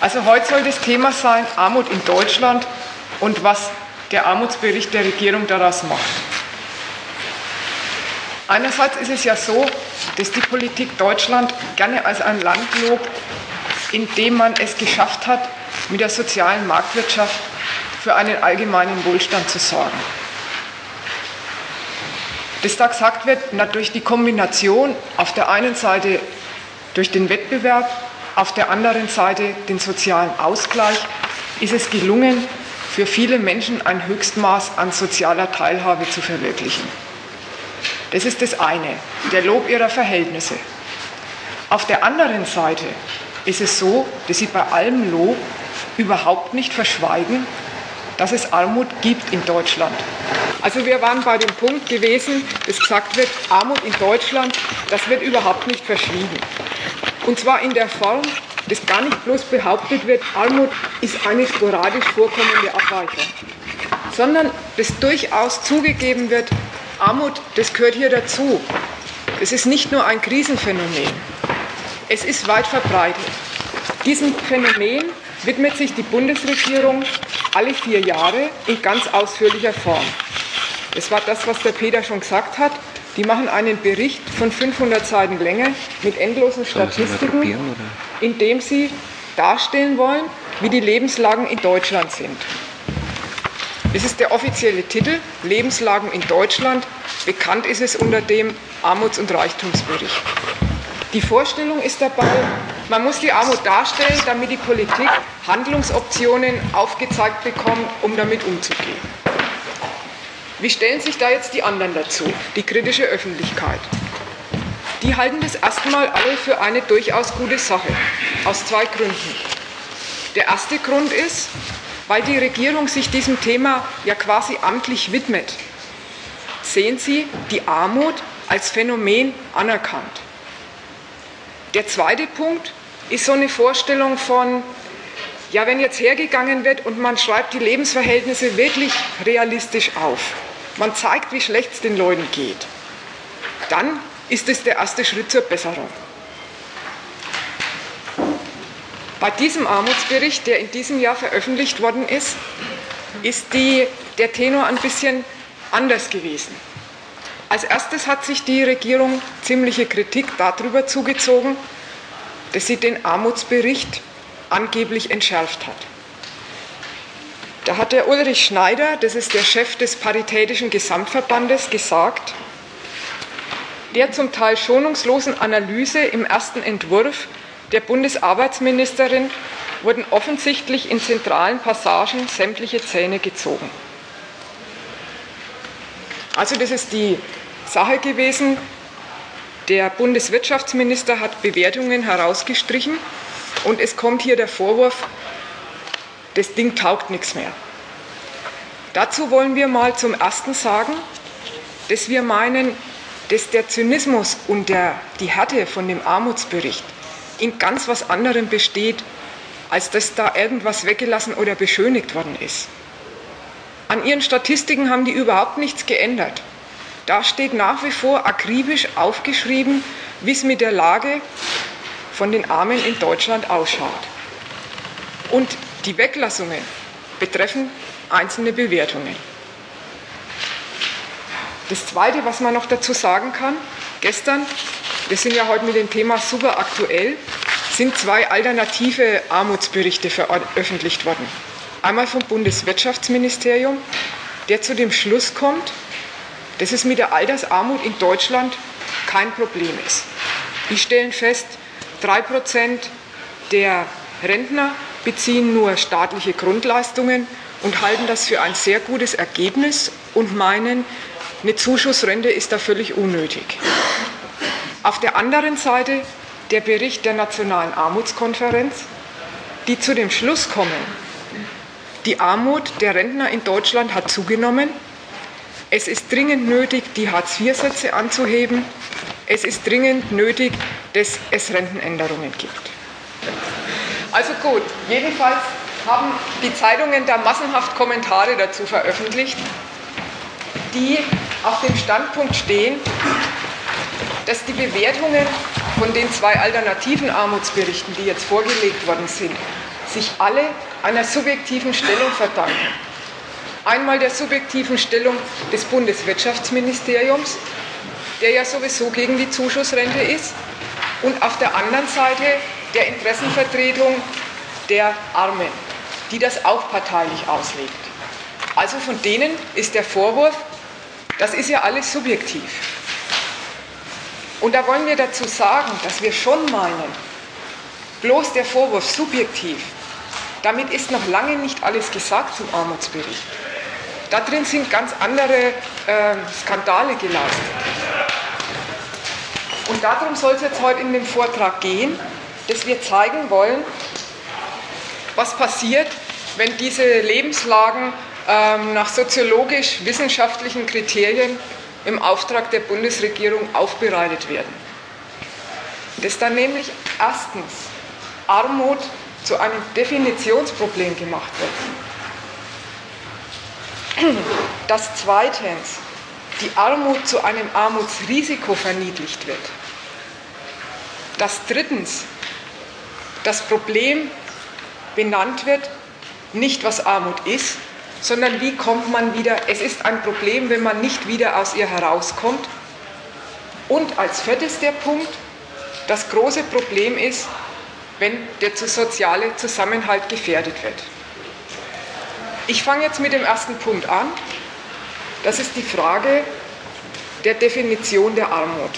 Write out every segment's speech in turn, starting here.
Also heute soll das Thema sein Armut in Deutschland und was der Armutsbericht der Regierung daraus macht. Einerseits ist es ja so, dass die Politik Deutschland gerne als ein Land lobt, in dem man es geschafft hat, mit der sozialen Marktwirtschaft für einen allgemeinen Wohlstand zu sorgen. Dass da gesagt wird, na, durch die Kombination auf der einen Seite durch den Wettbewerb, auf der anderen Seite den sozialen Ausgleich, ist es gelungen, für viele Menschen ein Höchstmaß an sozialer Teilhabe zu verwirklichen. Das ist das eine, der Lob ihrer Verhältnisse. Auf der anderen Seite ist es so, dass sie bei allem Lob überhaupt nicht verschweigen, dass es Armut gibt in Deutschland. Also wir waren bei dem Punkt gewesen, dass gesagt wird, Armut in Deutschland, das wird überhaupt nicht verschwiegen. Und zwar in der Form, dass gar nicht bloß behauptet wird, Armut ist eine sporadisch vorkommende Abweichung, sondern dass durchaus zugegeben wird, Armut, das gehört hier dazu. Es ist nicht nur ein Krisenphänomen, es ist weit verbreitet. Diesem Phänomen widmet sich die Bundesregierung alle vier Jahre in ganz ausführlicher Form. Das war das, was der Peter schon gesagt hat. Die machen einen Bericht von 500 Seiten Länge mit endlosen Statistiken, in dem sie darstellen wollen, wie die Lebenslagen in Deutschland sind. Das ist der offizielle Titel, Lebenslagen in Deutschland. Bekannt ist es unter dem Armuts- und Reichtumsbericht. Die Vorstellung ist dabei, man muss die Armut darstellen, damit die Politik Handlungsoptionen aufgezeigt bekommt, um damit umzugehen. Wie stellen sich da jetzt die anderen dazu, die kritische Öffentlichkeit? Die halten das erstmal alle für eine durchaus gute Sache, aus zwei Gründen. Der erste Grund ist, weil die Regierung sich diesem Thema ja quasi amtlich widmet, sehen sie die Armut als Phänomen anerkannt. Der zweite Punkt ist so eine Vorstellung von, ja, wenn jetzt hergegangen wird und man schreibt die Lebensverhältnisse wirklich realistisch auf, man zeigt, wie schlecht es den Leuten geht, dann ist es der erste Schritt zur Besserung. Bei diesem Armutsbericht, der in diesem Jahr veröffentlicht worden ist, ist die, der Tenor ein bisschen anders gewesen. Als erstes hat sich die Regierung ziemliche Kritik darüber zugezogen, dass sie den Armutsbericht angeblich entschärft hat. Da hat der Ulrich Schneider, das ist der Chef des Paritätischen Gesamtverbandes, gesagt, der zum Teil schonungslosen Analyse im ersten Entwurf der Bundesarbeitsministerin wurden offensichtlich in zentralen Passagen sämtliche Zähne gezogen. Also das ist die Sache gewesen. Der Bundeswirtschaftsminister hat Bewertungen herausgestrichen und es kommt hier der Vorwurf, das Ding taugt nichts mehr. Dazu wollen wir mal zum Ersten sagen, dass wir meinen, dass der Zynismus und der, die Härte von dem Armutsbericht in ganz was anderem besteht, als dass da irgendwas weggelassen oder beschönigt worden ist. An ihren Statistiken haben die überhaupt nichts geändert. Da steht nach wie vor akribisch aufgeschrieben, wie es mit der Lage von den Armen in Deutschland ausschaut. Und die Weglassungen betreffen einzelne Bewertungen. Das Zweite, was man noch dazu sagen kann, gestern wir sind ja heute mit dem Thema super aktuell, sind zwei alternative Armutsberichte veröffentlicht worden. Einmal vom Bundeswirtschaftsministerium, der zu dem Schluss kommt, dass es mit der Altersarmut in Deutschland kein Problem ist. Die stellen fest, drei Prozent der Rentner beziehen nur staatliche Grundleistungen und halten das für ein sehr gutes Ergebnis und meinen, eine Zuschussrente ist da völlig unnötig. Auf der anderen Seite der Bericht der Nationalen Armutskonferenz, die zu dem Schluss kommen, die Armut der Rentner in Deutschland hat zugenommen. Es ist dringend nötig, die Hartz-IV-Sätze anzuheben. Es ist dringend nötig, dass es Rentenänderungen gibt. Also gut, jedenfalls haben die Zeitungen da massenhaft Kommentare dazu veröffentlicht, die auf dem Standpunkt stehen, dass die Bewertungen von den zwei alternativen Armutsberichten, die jetzt vorgelegt worden sind, sich alle einer subjektiven Stellung verdanken. Einmal der subjektiven Stellung des Bundeswirtschaftsministeriums, der ja sowieso gegen die Zuschussrente ist, und auf der anderen Seite der Interessenvertretung der Armen, die das auch parteilich auslegt. Also von denen ist der Vorwurf, das ist ja alles subjektiv. Und da wollen wir dazu sagen, dass wir schon meinen, bloß der Vorwurf subjektiv, damit ist noch lange nicht alles gesagt zum Armutsbericht. Da drin sind ganz andere äh, Skandale geleistet. Und darum soll es jetzt heute in dem Vortrag gehen, dass wir zeigen wollen, was passiert, wenn diese Lebenslagen ähm, nach soziologisch-wissenschaftlichen Kriterien im Auftrag der Bundesregierung aufbereitet werden. Dass dann nämlich erstens Armut zu einem Definitionsproblem gemacht wird. Dass zweitens die Armut zu einem Armutsrisiko verniedlicht wird. Dass drittens das Problem benannt wird, nicht was Armut ist, sondern wie kommt man wieder, es ist ein Problem, wenn man nicht wieder aus ihr herauskommt. Und als viertes der Punkt, das große Problem ist, wenn der soziale Zusammenhalt gefährdet wird. Ich fange jetzt mit dem ersten Punkt an. Das ist die Frage der Definition der Armut.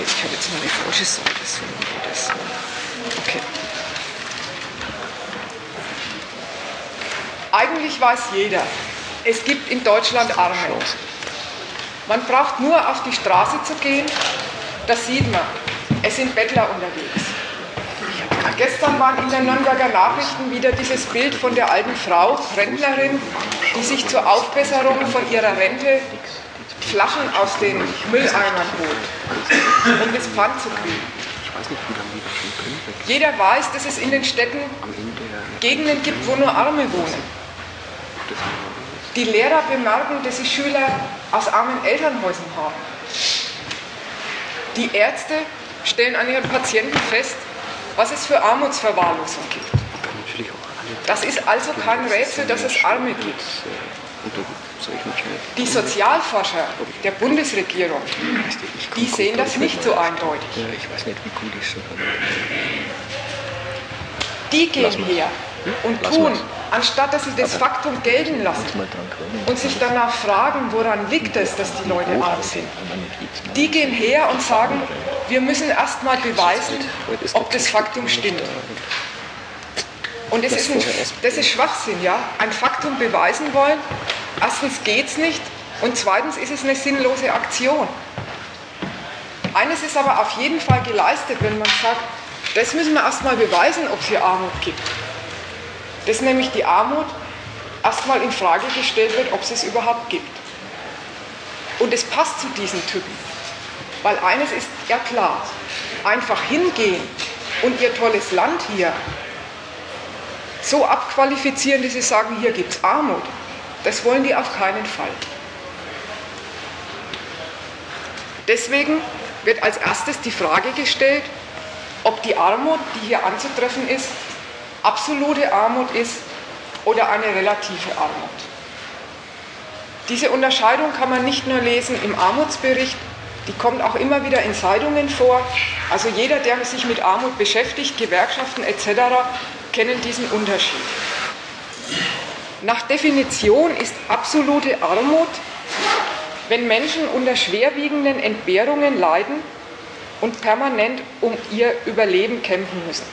Okay, ich habe jetzt mal die falsche Seite. Okay. Eigentlich weiß jeder, es gibt in Deutschland Armut. Man braucht nur auf die Straße zu gehen, da sieht man, es sind Bettler unterwegs. Gestern waren in den Nürnberger Nachrichten wieder dieses Bild von der alten Frau, Rentnerin, die sich zur Aufbesserung von ihrer Rente Flaschen aus den Mülleimern holt, um das Pfand zu kriegen. Jeder weiß, dass es in den Städten Gegenden gibt, wo nur Arme wohnen. Die Lehrer bemerken, dass sie Schüler aus armen Elternhäusern haben. Die Ärzte stellen an ihren Patienten fest, was es für Armutsverwahrlosung gibt. Das ist also kein Rätsel, dass es Arme gibt. Die Sozialforscher der Bundesregierung, die sehen das nicht so eindeutig. Die gehen her und tun, anstatt dass sie das Faktum gelten lassen und sich danach fragen, woran liegt es, dass die Leute arm sind. Die gehen her und sagen, wir müssen erst mal beweisen, ob das Faktum stimmt. Und das ist, ein, das ist Schwachsinn, ja. Ein Faktum beweisen wollen, erstens geht es nicht und zweitens ist es eine sinnlose Aktion. Eines ist aber auf jeden Fall geleistet, wenn man sagt, das müssen wir erst mal beweisen, ob es hier Armut gibt dass nämlich die Armut erstmal in Frage gestellt wird, ob es es überhaupt gibt. Und es passt zu diesen Typen, weil eines ist ja klar, einfach hingehen und ihr tolles Land hier so abqualifizieren, dass sie sagen, hier gibt es Armut, das wollen die auf keinen Fall. Deswegen wird als erstes die Frage gestellt, ob die Armut, die hier anzutreffen ist, absolute Armut ist oder eine relative Armut. Diese Unterscheidung kann man nicht nur lesen im Armutsbericht, die kommt auch immer wieder in Zeitungen vor. Also jeder, der sich mit Armut beschäftigt, Gewerkschaften etc., kennen diesen Unterschied. Nach Definition ist absolute Armut, wenn Menschen unter schwerwiegenden Entbehrungen leiden und permanent um ihr Überleben kämpfen müssen.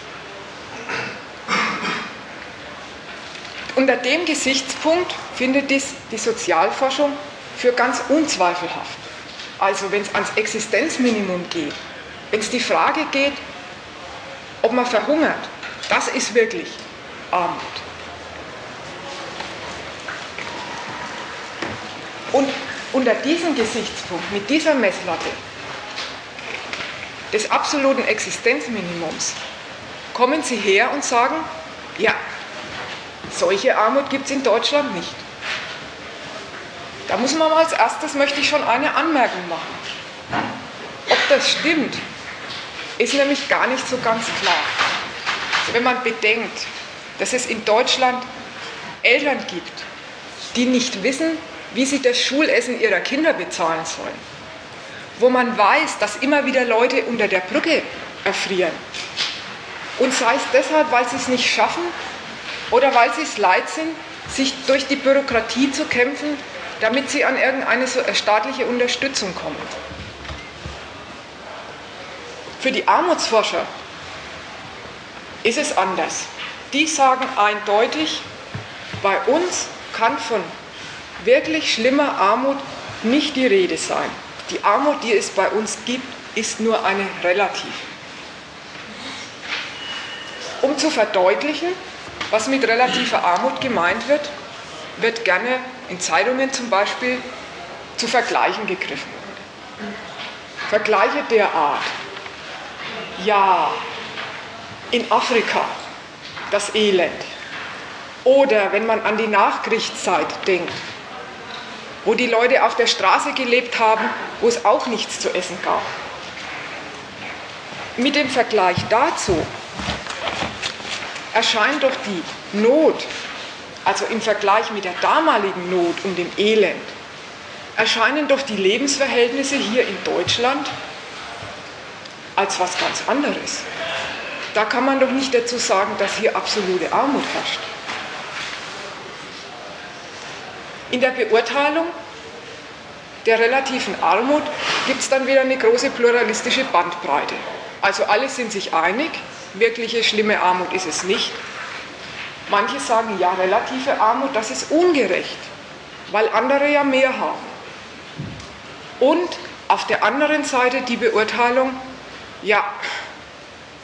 Unter dem Gesichtspunkt findet dies die Sozialforschung für ganz unzweifelhaft. Also wenn es ans Existenzminimum geht, wenn es die Frage geht, ob man verhungert, das ist wirklich Armut. Und unter diesem Gesichtspunkt, mit dieser Messlatte des absoluten Existenzminimums, kommen Sie her und sagen, ja, solche Armut gibt es in Deutschland nicht. Da muss man mal als erstes, möchte ich schon eine Anmerkung machen. Ob das stimmt, ist nämlich gar nicht so ganz klar. wenn man bedenkt, dass es in Deutschland Eltern gibt, die nicht wissen, wie sie das Schulessen ihrer Kinder bezahlen sollen, wo man weiß, dass immer wieder Leute unter der Brücke erfrieren. Und sei es deshalb, weil sie es nicht schaffen oder weil sie es leid sind, sich durch die Bürokratie zu kämpfen, damit sie an irgendeine staatliche Unterstützung kommen. Für die Armutsforscher ist es anders. Die sagen eindeutig, bei uns kann von wirklich schlimmer Armut nicht die Rede sein. Die Armut, die es bei uns gibt, ist nur eine relativ. Um zu verdeutlichen, was mit relativer Armut gemeint wird, wird gerne in Zeitungen zum Beispiel zu Vergleichen gegriffen. Vergleiche der Art. Ja, in Afrika das Elend. Oder wenn man an die Nachkriegszeit denkt, wo die Leute auf der Straße gelebt haben, wo es auch nichts zu essen gab. Mit dem Vergleich dazu erscheint doch die Not, also im Vergleich mit der damaligen Not und dem Elend, erscheinen doch die Lebensverhältnisse hier in Deutschland als was ganz anderes. Da kann man doch nicht dazu sagen, dass hier absolute Armut herrscht. In der Beurteilung der relativen Armut gibt es dann wieder eine große pluralistische Bandbreite. Also alle sind sich einig, wirkliche schlimme Armut ist es nicht. Manche sagen, ja, relative Armut, das ist ungerecht, weil andere ja mehr haben. Und auf der anderen Seite die Beurteilung, ja,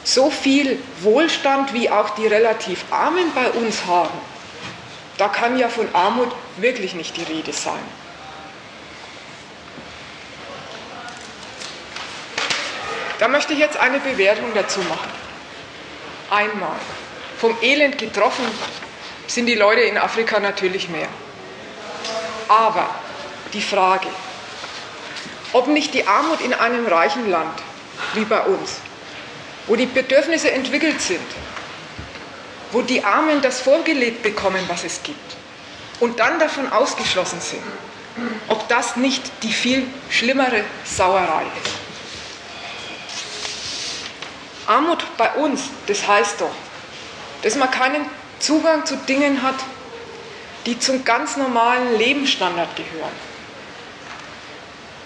so viel Wohlstand, wie auch die relativ Armen bei uns haben, da kann ja von Armut wirklich nicht die Rede sein. Da möchte ich jetzt eine Bewertung dazu machen. Einmal, vom Elend getroffen sind die Leute in Afrika natürlich mehr. Aber die Frage, ob nicht die Armut in einem reichen Land wie bei uns, wo die Bedürfnisse entwickelt sind, wo die Armen das vorgelebt bekommen, was es gibt, und dann davon ausgeschlossen sind, ob das nicht die viel schlimmere Sauerei ist. Armut bei uns, das heißt doch, dass man keinen Zugang zu Dingen hat, die zum ganz normalen Lebensstandard gehören.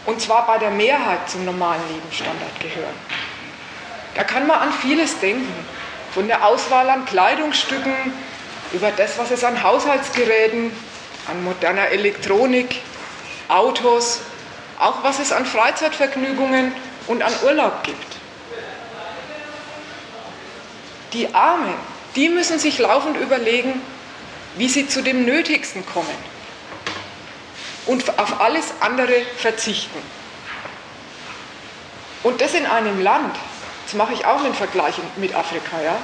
Und zwar bei der Mehrheit zum normalen Lebensstandard gehören. Da kann man an vieles denken. Von der Auswahl an Kleidungsstücken über das, was es an Haushaltsgeräten, an moderner Elektronik, Autos, auch was es an Freizeitvergnügungen und an Urlaub gibt. Die Armen, die müssen sich laufend überlegen, wie sie zu dem Nötigsten kommen und auf alles andere verzichten. Und das in einem Land, das mache ich auch einen Vergleich mit Afrika, ja.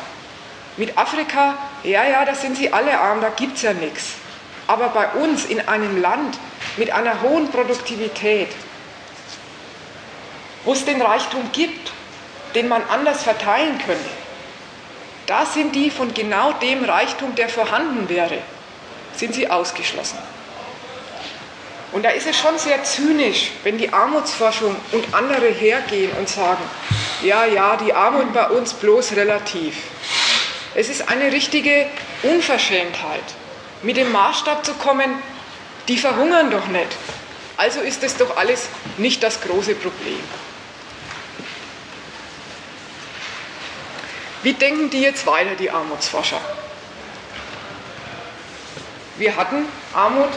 Mit Afrika, ja, ja, da sind sie alle arm, da gibt es ja nichts. Aber bei uns in einem Land mit einer hohen Produktivität, wo es den Reichtum gibt, den man anders verteilen könnte, da sind die von genau dem Reichtum, der vorhanden wäre, sind sie ausgeschlossen. Und da ist es schon sehr zynisch, wenn die Armutsforschung und andere hergehen und sagen, ja, ja, die Armut bei uns bloß relativ. Es ist eine richtige Unverschämtheit, mit dem Maßstab zu kommen, die verhungern doch nicht. Also ist es doch alles nicht das große Problem. Wie denken die jetzt weiter, die Armutsforscher? Wir hatten Armut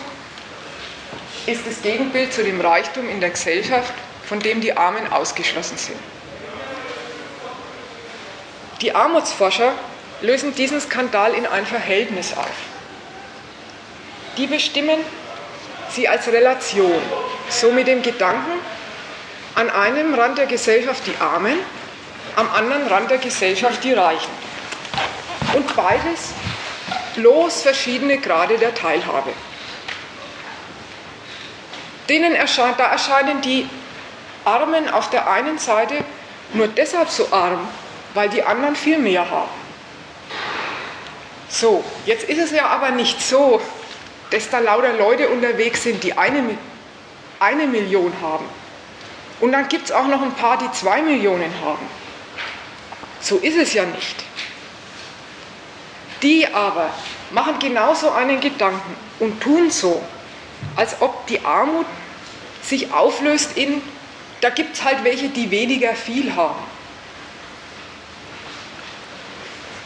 ist das Gegenbild zu dem Reichtum in der Gesellschaft, von dem die Armen ausgeschlossen sind. Die Armutsforscher lösen diesen Skandal in ein Verhältnis auf. Die bestimmen sie als Relation, so mit dem Gedanken, an einem Rand der Gesellschaft die Armen, am anderen Rand der Gesellschaft die Reichen. Und beides bloß verschiedene Grade der Teilhabe. Denen erscheint, da erscheinen die Armen auf der einen Seite nur deshalb so arm, weil die anderen viel mehr haben. So, jetzt ist es ja aber nicht so, dass da lauter Leute unterwegs sind, die eine, eine Million haben. Und dann gibt es auch noch ein paar, die zwei Millionen haben. So ist es ja nicht. Die aber machen genauso einen Gedanken und tun so, als ob die Armut sich auflöst in, da gibt es halt welche, die weniger viel haben.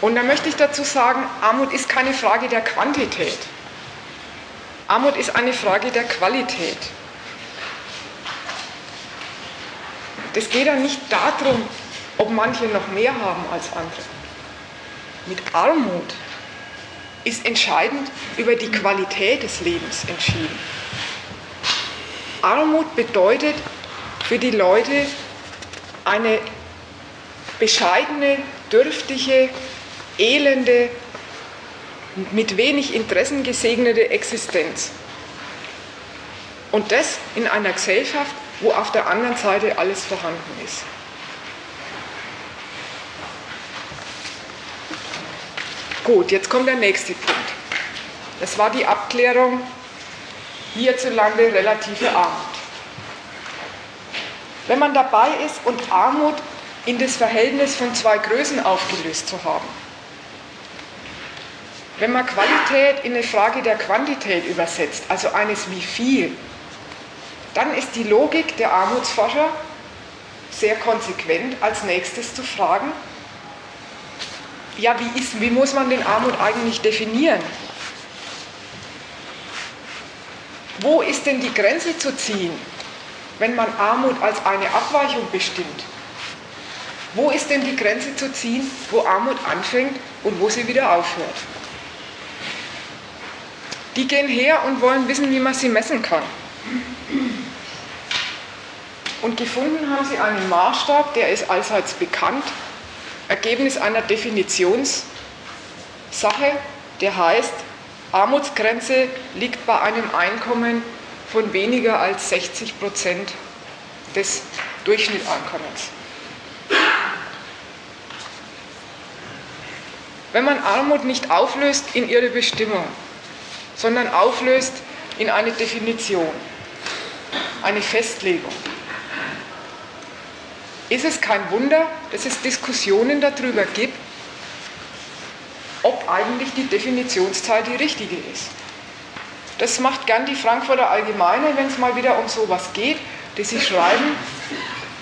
Und da möchte ich dazu sagen, Armut ist keine Frage der Quantität. Armut ist eine Frage der Qualität. Das geht dann nicht darum, ob manche noch mehr haben als andere. Mit Armut ist entscheidend über die Qualität des Lebens entschieden. Armut bedeutet für die Leute eine bescheidene, dürftige, elende, mit wenig Interessen gesegnete Existenz. Und das in einer Gesellschaft, wo auf der anderen Seite alles vorhanden ist. Gut, jetzt kommt der nächste Punkt. Das war die Abklärung hierzulande relative Armut. Wenn man dabei ist und Armut in das Verhältnis von zwei Größen aufgelöst zu haben, wenn man Qualität in eine Frage der Quantität übersetzt, also eines wie viel, dann ist die Logik der Armutsforscher sehr konsequent als nächstes zu fragen, ja, wie, ist, wie muss man den Armut eigentlich definieren? Wo ist denn die Grenze zu ziehen, wenn man Armut als eine Abweichung bestimmt? Wo ist denn die Grenze zu ziehen, wo Armut anfängt und wo sie wieder aufhört? Die gehen her und wollen wissen, wie man sie messen kann. Und gefunden haben sie einen Maßstab, der ist allseits bekannt, Ergebnis einer Definitionssache, der heißt, Armutsgrenze liegt bei einem Einkommen von weniger als 60 Prozent des Durchschnitteinkommens. Wenn man Armut nicht auflöst in ihre Bestimmung, sondern auflöst in eine Definition, eine Festlegung, ist es kein Wunder, dass es Diskussionen darüber gibt, ob eigentlich die Definitionszeit die richtige ist. Das macht gern die Frankfurter Allgemeine, wenn es mal wieder um sowas geht, dass sie schreiben,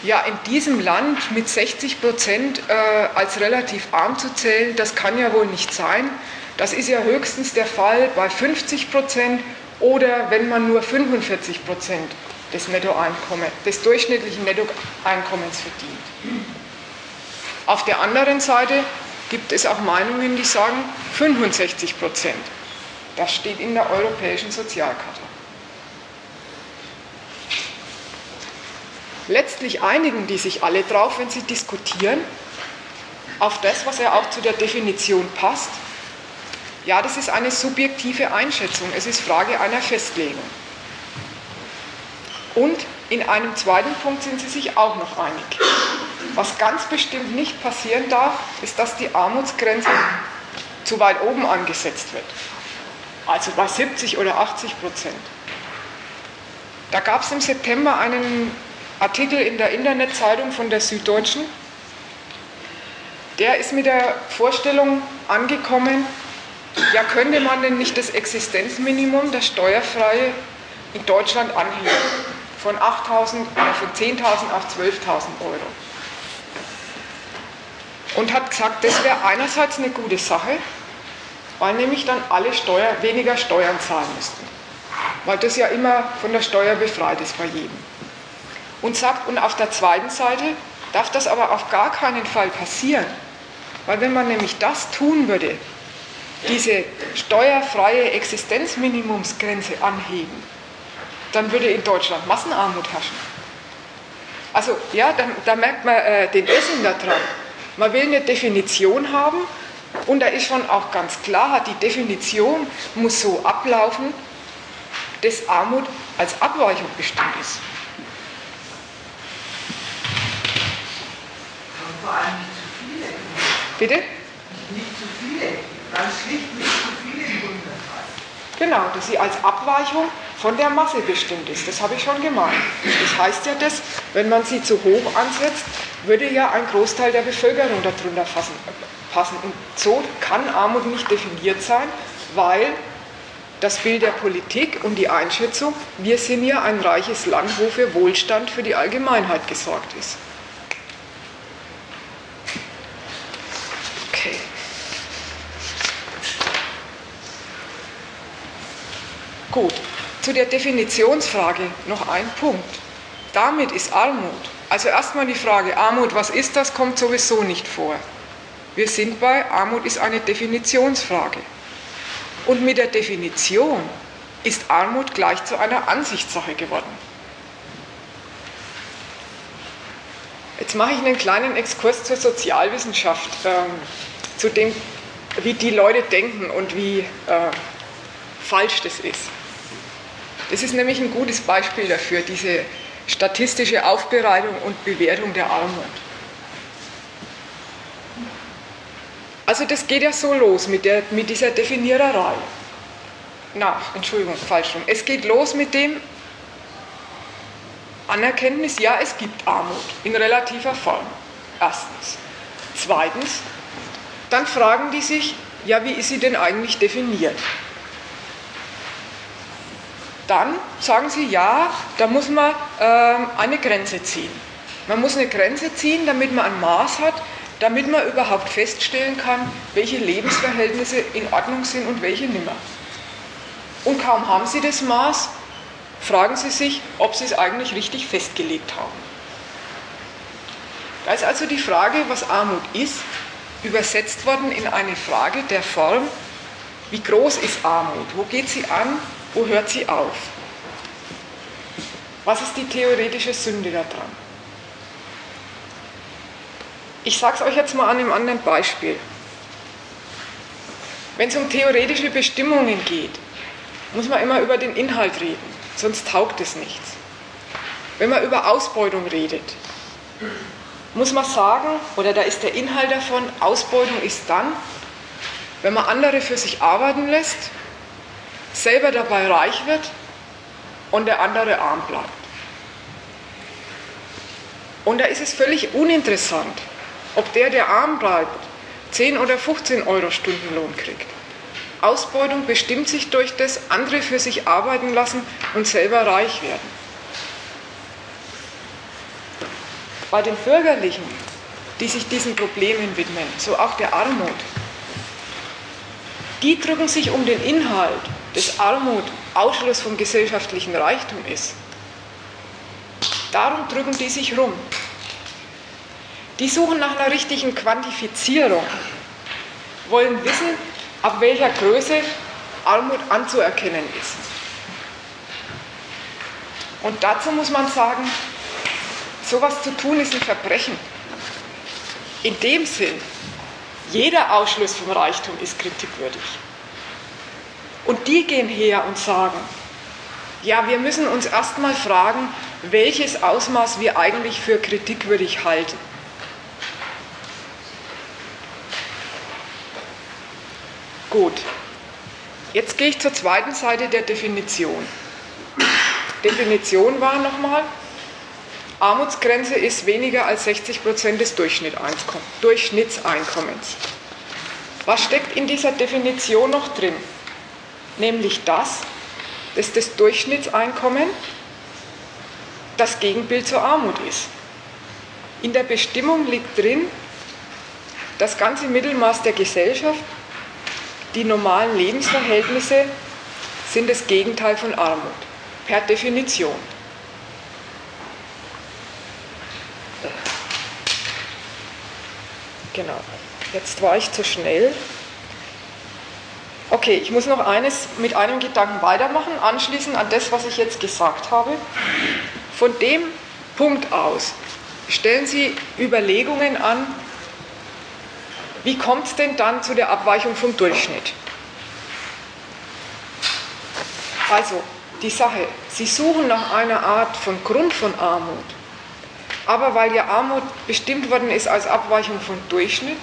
ja, in diesem Land mit 60 Prozent äh, als relativ arm zu zählen, das kann ja wohl nicht sein. Das ist ja höchstens der Fall bei 50 Prozent oder wenn man nur 45 Prozent des, des durchschnittlichen Nettoeinkommens verdient. Auf der anderen Seite gibt es auch Meinungen, die sagen 65 Prozent. Das steht in der Europäischen Sozialkarte. Letztlich einigen die sich alle drauf, wenn sie diskutieren, auf das, was ja auch zu der Definition passt. Ja, das ist eine subjektive Einschätzung, es ist Frage einer Festlegung. Und in einem zweiten Punkt sind sie sich auch noch einig. Was ganz bestimmt nicht passieren darf, ist, dass die Armutsgrenze zu weit oben angesetzt wird. Also bei 70 oder 80 Prozent. Da gab es im September einen Artikel in der Internetzeitung von der Süddeutschen. Der ist mit der Vorstellung angekommen, ja könnte man denn nicht das Existenzminimum, das steuerfreie, in Deutschland anheben? von 8.000 äh, von 10.000 auf 12.000 Euro. Und hat gesagt, das wäre einerseits eine gute Sache, weil nämlich dann alle Steuer, weniger Steuern zahlen müssten. Weil das ja immer von der Steuer befreit ist bei jedem. Und sagt, und auf der zweiten Seite darf das aber auf gar keinen Fall passieren. Weil wenn man nämlich das tun würde, diese steuerfreie Existenzminimumsgrenze anheben, dann würde in Deutschland Massenarmut herrschen. Also ja, da, da merkt man äh, den Essen daran. Man will eine Definition haben und da ist schon auch ganz klar, die Definition muss so ablaufen, dass Armut als Abweichung bestimmt ist. Vor allem nicht zu viele. Bitte? Nicht zu viele. Ganz schlicht mit zu vielen Gründen Genau, dass sie als Abweichung von der Masse bestimmt ist. Das habe ich schon gemeint. Das heißt ja, dass, wenn man sie zu hoch ansetzt, würde ja ein Großteil der Bevölkerung darunter fassen, passen. Und so kann Armut nicht definiert sein, weil das Bild der Politik und die Einschätzung, wir sind ja ein reiches Land, wo für Wohlstand für die Allgemeinheit gesorgt ist. Gut, zu der Definitionsfrage noch ein Punkt. Damit ist Armut, also erstmal die Frage, Armut, was ist das, kommt sowieso nicht vor. Wir sind bei Armut ist eine Definitionsfrage. Und mit der Definition ist Armut gleich zu einer Ansichtssache geworden. Jetzt mache ich einen kleinen Exkurs zur Sozialwissenschaft, ähm, zu dem, wie die Leute denken und wie äh, falsch das ist. Das ist nämlich ein gutes Beispiel dafür, diese statistische Aufbereitung und Bewertung der Armut. Also das geht ja so los mit, der, mit dieser Definiererei. Na, Entschuldigung, falsch rum. Es geht los mit dem Anerkenntnis, ja, es gibt Armut in relativer Form. Erstens. Zweitens, dann fragen die sich, ja, wie ist sie denn eigentlich definiert? Dann sagen sie, ja, da muss man äh, eine Grenze ziehen. Man muss eine Grenze ziehen, damit man ein Maß hat, damit man überhaupt feststellen kann, welche Lebensverhältnisse in Ordnung sind und welche nimmer. Und kaum haben Sie das Maß, fragen Sie sich, ob Sie es eigentlich richtig festgelegt haben. Da ist also die Frage, was Armut ist, übersetzt worden in eine Frage der Form, wie groß ist Armut? Wo geht sie an? Wo hört sie auf? Was ist die theoretische Sünde daran? Ich sage es euch jetzt mal an einem anderen Beispiel. Wenn es um theoretische Bestimmungen geht, muss man immer über den Inhalt reden, sonst taugt es nichts. Wenn man über Ausbeutung redet, muss man sagen, oder da ist der Inhalt davon, Ausbeutung ist dann, wenn man andere für sich arbeiten lässt, selber dabei reich wird und der andere arm bleibt. Und da ist es völlig uninteressant, ob der, der arm bleibt, 10 oder 15 Euro Stundenlohn kriegt. Ausbeutung bestimmt sich durch das, andere für sich arbeiten lassen und selber reich werden. Bei den Bürgerlichen, die sich diesen Problemen widmen, so auch der Armut, die drücken sich um den Inhalt, dass Armut Ausschluss vom gesellschaftlichen Reichtum ist. Darum drücken die sich rum. Die suchen nach einer richtigen Quantifizierung, wollen wissen, ab welcher Größe Armut anzuerkennen ist. Und dazu muss man sagen, sowas zu tun ist ein Verbrechen. In dem Sinn, jeder Ausschluss vom Reichtum ist kritikwürdig. Und die gehen her und sagen, ja, wir müssen uns erstmal fragen, welches Ausmaß wir eigentlich für kritikwürdig halten. Gut, jetzt gehe ich zur zweiten Seite der Definition. Definition war nochmal, Armutsgrenze ist weniger als 60 Prozent des Durchschnittseinkommens. Was steckt in dieser Definition noch drin? Nämlich das, dass das Durchschnittseinkommen das Gegenbild zur Armut ist. In der Bestimmung liegt drin, das ganze Mittelmaß der Gesellschaft die normalen Lebensverhältnisse sind das Gegenteil von Armut, per Definition. Genau, jetzt war ich zu schnell. Okay, ich muss noch eines mit einem Gedanken weitermachen, anschließend an das, was ich jetzt gesagt habe. Von dem Punkt aus stellen Sie Überlegungen an, wie kommt es denn dann zu der Abweichung vom Durchschnitt? Also, die Sache, Sie suchen nach einer Art von Grund von Armut, aber weil ja Armut bestimmt worden ist als Abweichung vom Durchschnitt,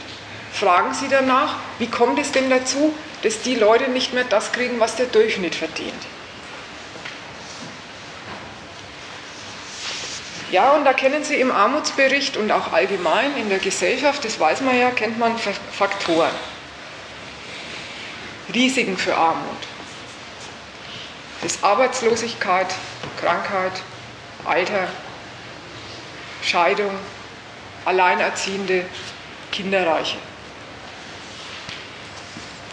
fragen Sie danach, wie kommt es denn dazu, dass die Leute nicht mehr das kriegen, was der Durchschnitt verdient. Ja, und da kennen Sie im Armutsbericht und auch allgemein in der Gesellschaft, das weiß man ja, kennt man Faktoren. Risiken für Armut. Das ist Arbeitslosigkeit, Krankheit, Alter, Scheidung, Alleinerziehende, Kinderreiche.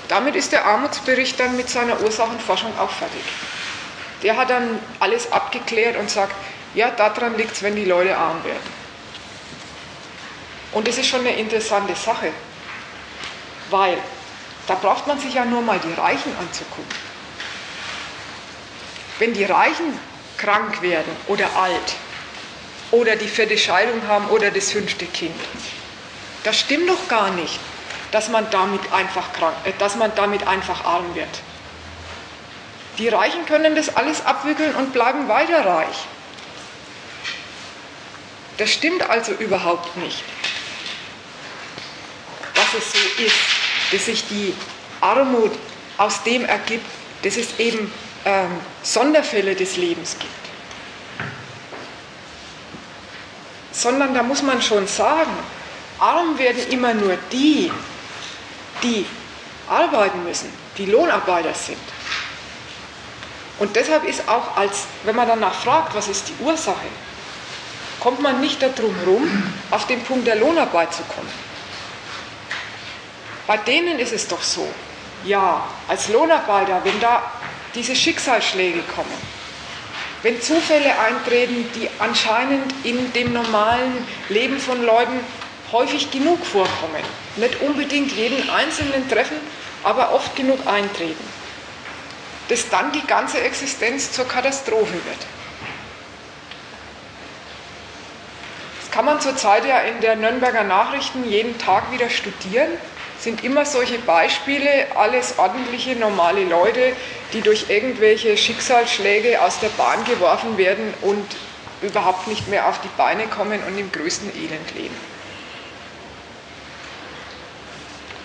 Damit ist der Armutsbericht dann mit seiner Ursachenforschung auch fertig. Der hat dann alles abgeklärt und sagt, ja, daran liegt es, wenn die Leute arm werden. Und das ist schon eine interessante Sache, weil da braucht man sich ja nur mal die Reichen anzugucken. Wenn die Reichen krank werden oder alt oder die vierte Scheidung haben oder das fünfte Kind, das stimmt doch gar nicht dass man damit einfach, krank, äh, dass man damit einfach arm wird. Die Reichen können das alles abwickeln und bleiben weiter reich. Das stimmt also überhaupt nicht. Dass es so ist, dass sich die Armut aus dem ergibt, dass es eben ähm, Sonderfälle des Lebens gibt. Sondern da muss man schon sagen, arm werden immer nur die, die arbeiten müssen, die Lohnarbeiter sind. Und deshalb ist auch, als, wenn man danach fragt, was ist die Ursache, kommt man nicht darum herum, auf den Punkt der Lohnarbeit zu kommen. Bei denen ist es doch so, ja, als Lohnarbeiter, wenn da diese Schicksalsschläge kommen, wenn Zufälle eintreten, die anscheinend in dem normalen Leben von Leuten häufig genug vorkommen. Nicht unbedingt jeden Einzelnen treffen, aber oft genug eintreten. Dass dann die ganze Existenz zur Katastrophe wird. Das kann man zurzeit ja in der Nürnberger Nachrichten jeden Tag wieder studieren. Sind immer solche Beispiele, alles ordentliche, normale Leute, die durch irgendwelche Schicksalsschläge aus der Bahn geworfen werden und überhaupt nicht mehr auf die Beine kommen und im größten Elend leben.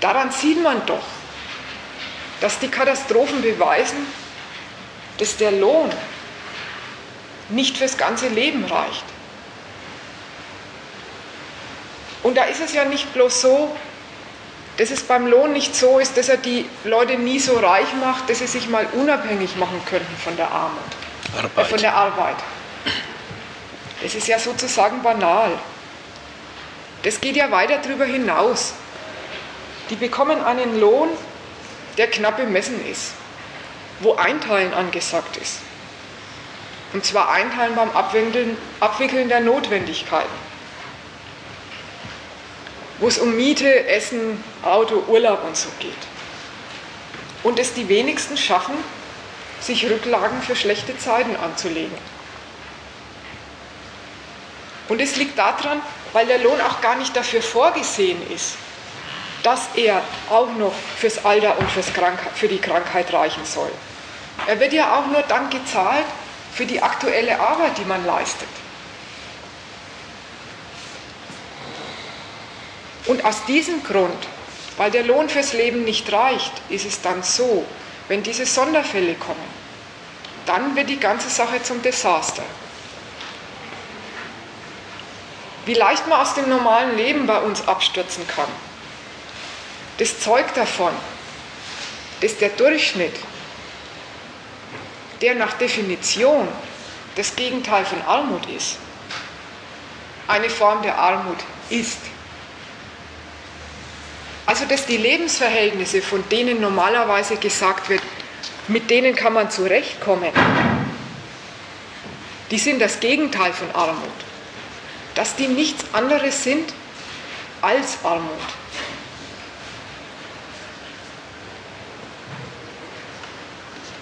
Daran sieht man doch, dass die Katastrophen beweisen, dass der Lohn nicht fürs ganze Leben reicht. Und da ist es ja nicht bloß so, dass es beim Lohn nicht so ist, dass er die Leute nie so reich macht, dass sie sich mal unabhängig machen könnten von der Armut, äh, von der Arbeit. Das ist ja sozusagen banal. Das geht ja weiter darüber hinaus die bekommen einen Lohn, der knapp bemessen ist, wo Einteilen angesagt ist. Und zwar Einteilen beim Abwickeln, Abwickeln der Notwendigkeiten, wo es um Miete, Essen, Auto, Urlaub und so geht. Und es die wenigsten schaffen, sich Rücklagen für schlechte Zeiten anzulegen. Und es liegt daran, weil der Lohn auch gar nicht dafür vorgesehen ist, dass er auch noch fürs Alter und fürs für die Krankheit reichen soll. Er wird ja auch nur dann gezahlt für die aktuelle Arbeit, die man leistet. Und aus diesem Grund, weil der Lohn fürs Leben nicht reicht, ist es dann so, wenn diese Sonderfälle kommen, dann wird die ganze Sache zum Desaster. Wie leicht man aus dem normalen Leben bei uns abstürzen kann, das zeugt davon, dass der Durchschnitt, der nach Definition das Gegenteil von Armut ist, eine Form der Armut ist. Also dass die Lebensverhältnisse, von denen normalerweise gesagt wird, mit denen kann man zurechtkommen, die sind das Gegenteil von Armut. Dass die nichts anderes sind als Armut.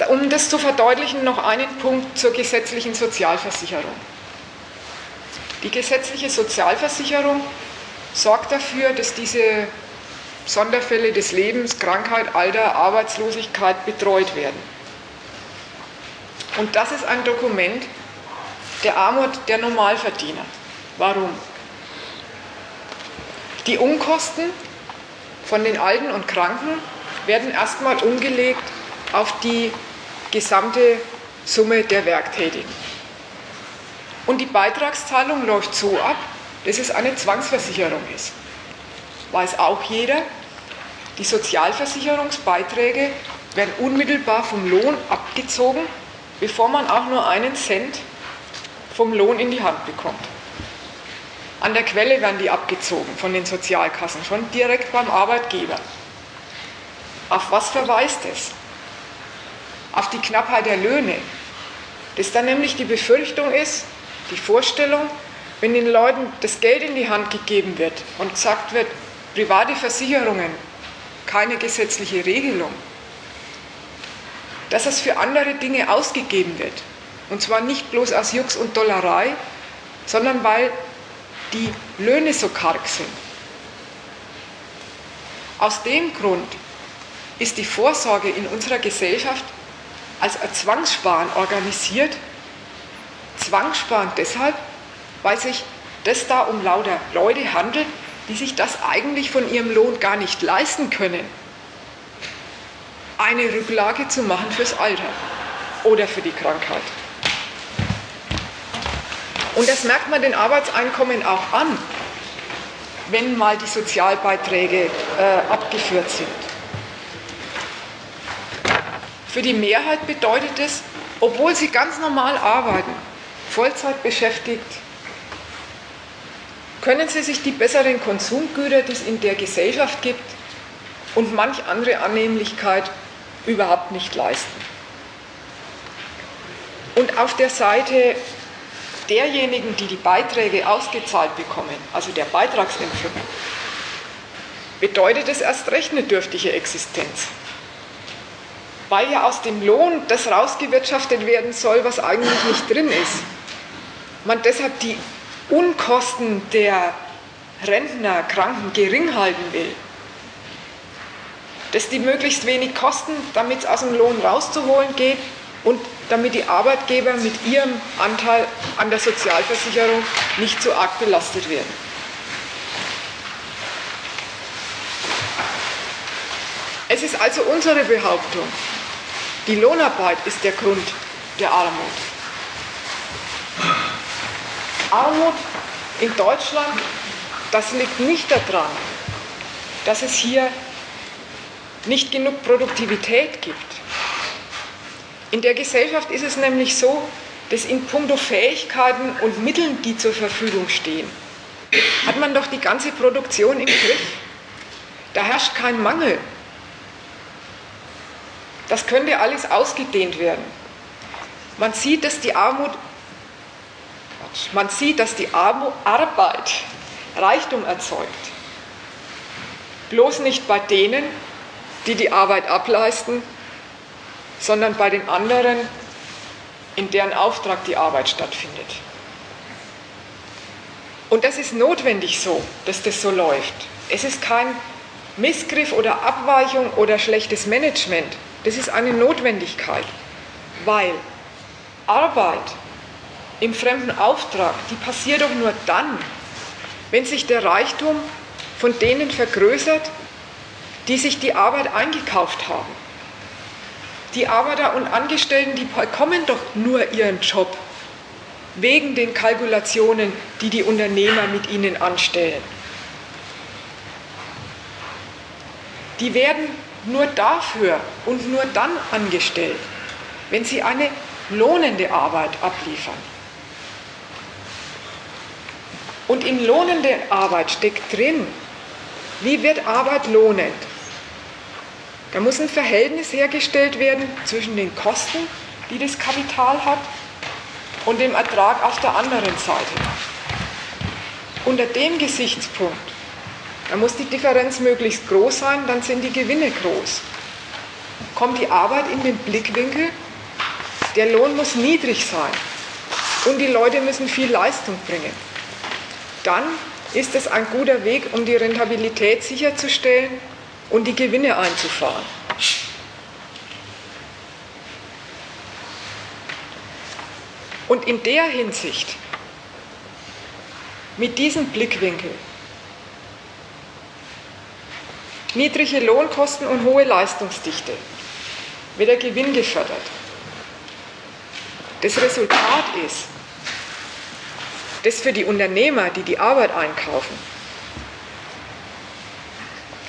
Um das zu verdeutlichen, noch einen Punkt zur gesetzlichen Sozialversicherung. Die gesetzliche Sozialversicherung sorgt dafür, dass diese Sonderfälle des Lebens, Krankheit, Alter, Arbeitslosigkeit betreut werden. Und das ist ein Dokument der Armut der Normalverdiener. Warum? Die Unkosten von den Alten und Kranken werden erstmal umgelegt auf die gesamte Summe der Werktätigen. Und die Beitragszahlung läuft so ab, dass es eine Zwangsversicherung ist. Weiß auch jeder, die Sozialversicherungsbeiträge werden unmittelbar vom Lohn abgezogen, bevor man auch nur einen Cent vom Lohn in die Hand bekommt. An der Quelle werden die abgezogen von den Sozialkassen, schon direkt beim Arbeitgeber. Auf was verweist es? Auf die Knappheit der Löhne. Dass dann nämlich die Befürchtung ist, die Vorstellung, wenn den Leuten das Geld in die Hand gegeben wird und gesagt wird, private Versicherungen, keine gesetzliche Regelung, dass es für andere Dinge ausgegeben wird. Und zwar nicht bloß aus Jux und Dollerei, sondern weil die Löhne so karg sind. Aus dem Grund ist die Vorsorge in unserer Gesellschaft als ein Zwangssparen organisiert. Zwangssparen deshalb, weil sich das da um lauter Leute handelt, die sich das eigentlich von ihrem Lohn gar nicht leisten können, eine Rücklage zu machen fürs Alter oder für die Krankheit. Und das merkt man den Arbeitseinkommen auch an, wenn mal die Sozialbeiträge äh, abgeführt sind. Für die Mehrheit bedeutet es, obwohl sie ganz normal arbeiten, Vollzeit beschäftigt, können sie sich die besseren Konsumgüter, die es in der Gesellschaft gibt, und manch andere Annehmlichkeit überhaupt nicht leisten. Und auf der Seite derjenigen, die die Beiträge ausgezahlt bekommen, also der Beitragsempfänger, bedeutet es erst recht eine dürftige Existenz. Weil ja aus dem Lohn das rausgewirtschaftet werden soll, was eigentlich nicht drin ist. Man deshalb die Unkosten der Rentner, Kranken gering halten will, dass die möglichst wenig kosten, damit es aus dem Lohn rauszuholen geht und damit die Arbeitgeber mit ihrem Anteil an der Sozialversicherung nicht so arg belastet werden. Es ist also unsere Behauptung, die Lohnarbeit ist der Grund der Armut. Armut in Deutschland, das liegt nicht daran, dass es hier nicht genug Produktivität gibt. In der Gesellschaft ist es nämlich so, dass in puncto Fähigkeiten und Mitteln, die zur Verfügung stehen, hat man doch die ganze Produktion im Griff. Da herrscht kein Mangel. Das könnte alles ausgedehnt werden. Man sieht, dass die Armut man sieht, dass die Arbeit Reichtum erzeugt. Bloß nicht bei denen, die die Arbeit ableisten, sondern bei den anderen, in deren Auftrag die Arbeit stattfindet. Und das ist notwendig so, dass das so läuft. Es ist kein Missgriff oder Abweichung oder schlechtes Management. Das ist eine Notwendigkeit, weil Arbeit im fremden Auftrag, die passiert doch nur dann, wenn sich der Reichtum von denen vergrößert, die sich die Arbeit eingekauft haben. Die Arbeiter und Angestellten, die bekommen doch nur ihren Job wegen den Kalkulationen, die die Unternehmer mit ihnen anstellen. Die werden nur dafür und nur dann angestellt, wenn sie eine lohnende Arbeit abliefern. Und in lohnende Arbeit steckt drin, wie wird Arbeit lohnend? Da muss ein Verhältnis hergestellt werden zwischen den Kosten, die das Kapital hat, und dem Ertrag auf der anderen Seite. Unter dem Gesichtspunkt, da muss die Differenz möglichst groß sein, dann sind die Gewinne groß. Kommt die Arbeit in den Blickwinkel, der Lohn muss niedrig sein und die Leute müssen viel Leistung bringen dann ist es ein guter Weg, um die Rentabilität sicherzustellen und die Gewinne einzufahren. Und in der Hinsicht, mit diesem Blickwinkel, Niedrige Lohnkosten und hohe Leistungsdichte. Wird der Gewinn gefördert. Das Resultat ist, dass für die Unternehmer, die die Arbeit einkaufen,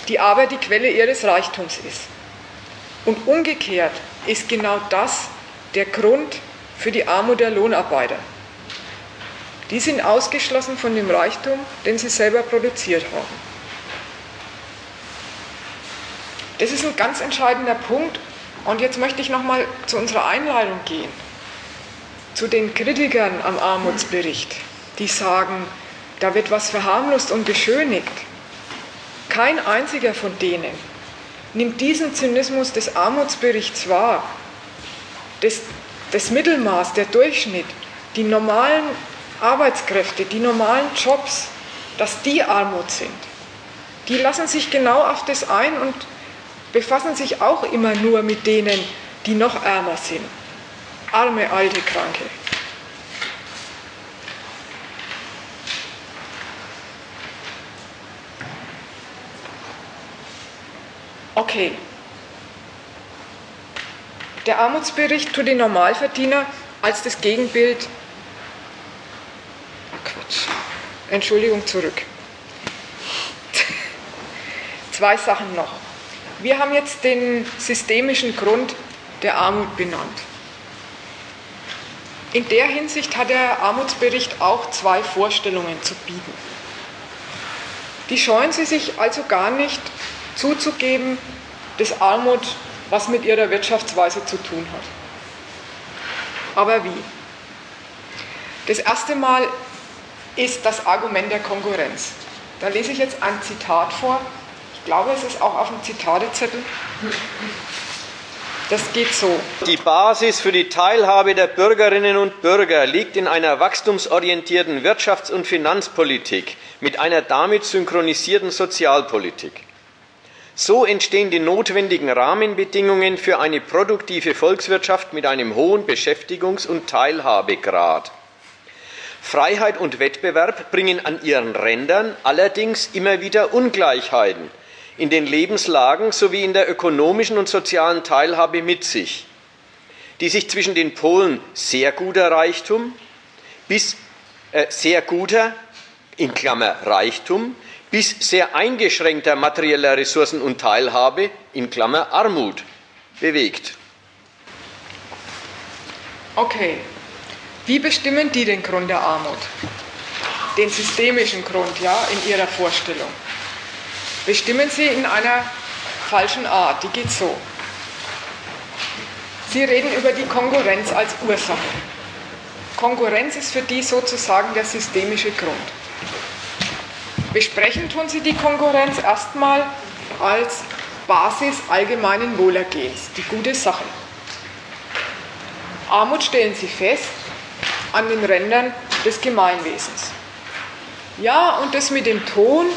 die Arbeit die Quelle ihres Reichtums ist. Und umgekehrt ist genau das der Grund für die Armut der Lohnarbeiter. Die sind ausgeschlossen von dem Reichtum, den sie selber produziert haben. Das ist ein ganz entscheidender Punkt. Und jetzt möchte ich nochmal zu unserer Einleitung gehen, zu den Kritikern am Armutsbericht, die sagen, da wird was verharmlost und beschönigt. Kein einziger von denen nimmt diesen Zynismus des Armutsberichts wahr. Das, das Mittelmaß, der Durchschnitt, die normalen Arbeitskräfte, die normalen Jobs, dass die Armut sind. Die lassen sich genau auf das ein und befassen sich auch immer nur mit denen, die noch ärmer sind. Arme, alte, Kranke. Okay. Der Armutsbericht tut den Normalverdiener als das Gegenbild. Ach Quatsch. Entschuldigung, zurück. Zwei Sachen noch. Wir haben jetzt den systemischen Grund der Armut benannt. In der Hinsicht hat der Armutsbericht auch zwei Vorstellungen zu bieten. Die scheuen sie sich also gar nicht zuzugeben, dass Armut was mit ihrer Wirtschaftsweise zu tun hat. Aber wie? Das erste Mal ist das Argument der Konkurrenz. Da lese ich jetzt ein Zitat vor glaube, es ist auch auf dem Zitatezettel. Das geht so. Die Basis für die Teilhabe der Bürgerinnen und Bürger liegt in einer wachstumsorientierten Wirtschafts- und Finanzpolitik mit einer damit synchronisierten Sozialpolitik. So entstehen die notwendigen Rahmenbedingungen für eine produktive Volkswirtschaft mit einem hohen Beschäftigungs- und Teilhabegrad. Freiheit und Wettbewerb bringen an ihren Rändern allerdings immer wieder Ungleichheiten, in den Lebenslagen sowie in der ökonomischen und sozialen Teilhabe mit sich, die sich zwischen den Polen sehr guter Reichtum bis äh, sehr guter, in Klammer Reichtum, bis sehr eingeschränkter materieller Ressourcen und Teilhabe, in Klammer Armut, bewegt. Okay, wie bestimmen die den Grund der Armut? Den systemischen Grund, ja, in ihrer Vorstellung bestimmen sie in einer falschen Art. Die geht so. Sie reden über die Konkurrenz als Ursache. Konkurrenz ist für die sozusagen der systemische Grund. Besprechen tun sie die Konkurrenz erstmal als Basis allgemeinen Wohlergehens, die gute Sache. Armut stellen sie fest an den Rändern des Gemeinwesens. Ja, und das mit dem Ton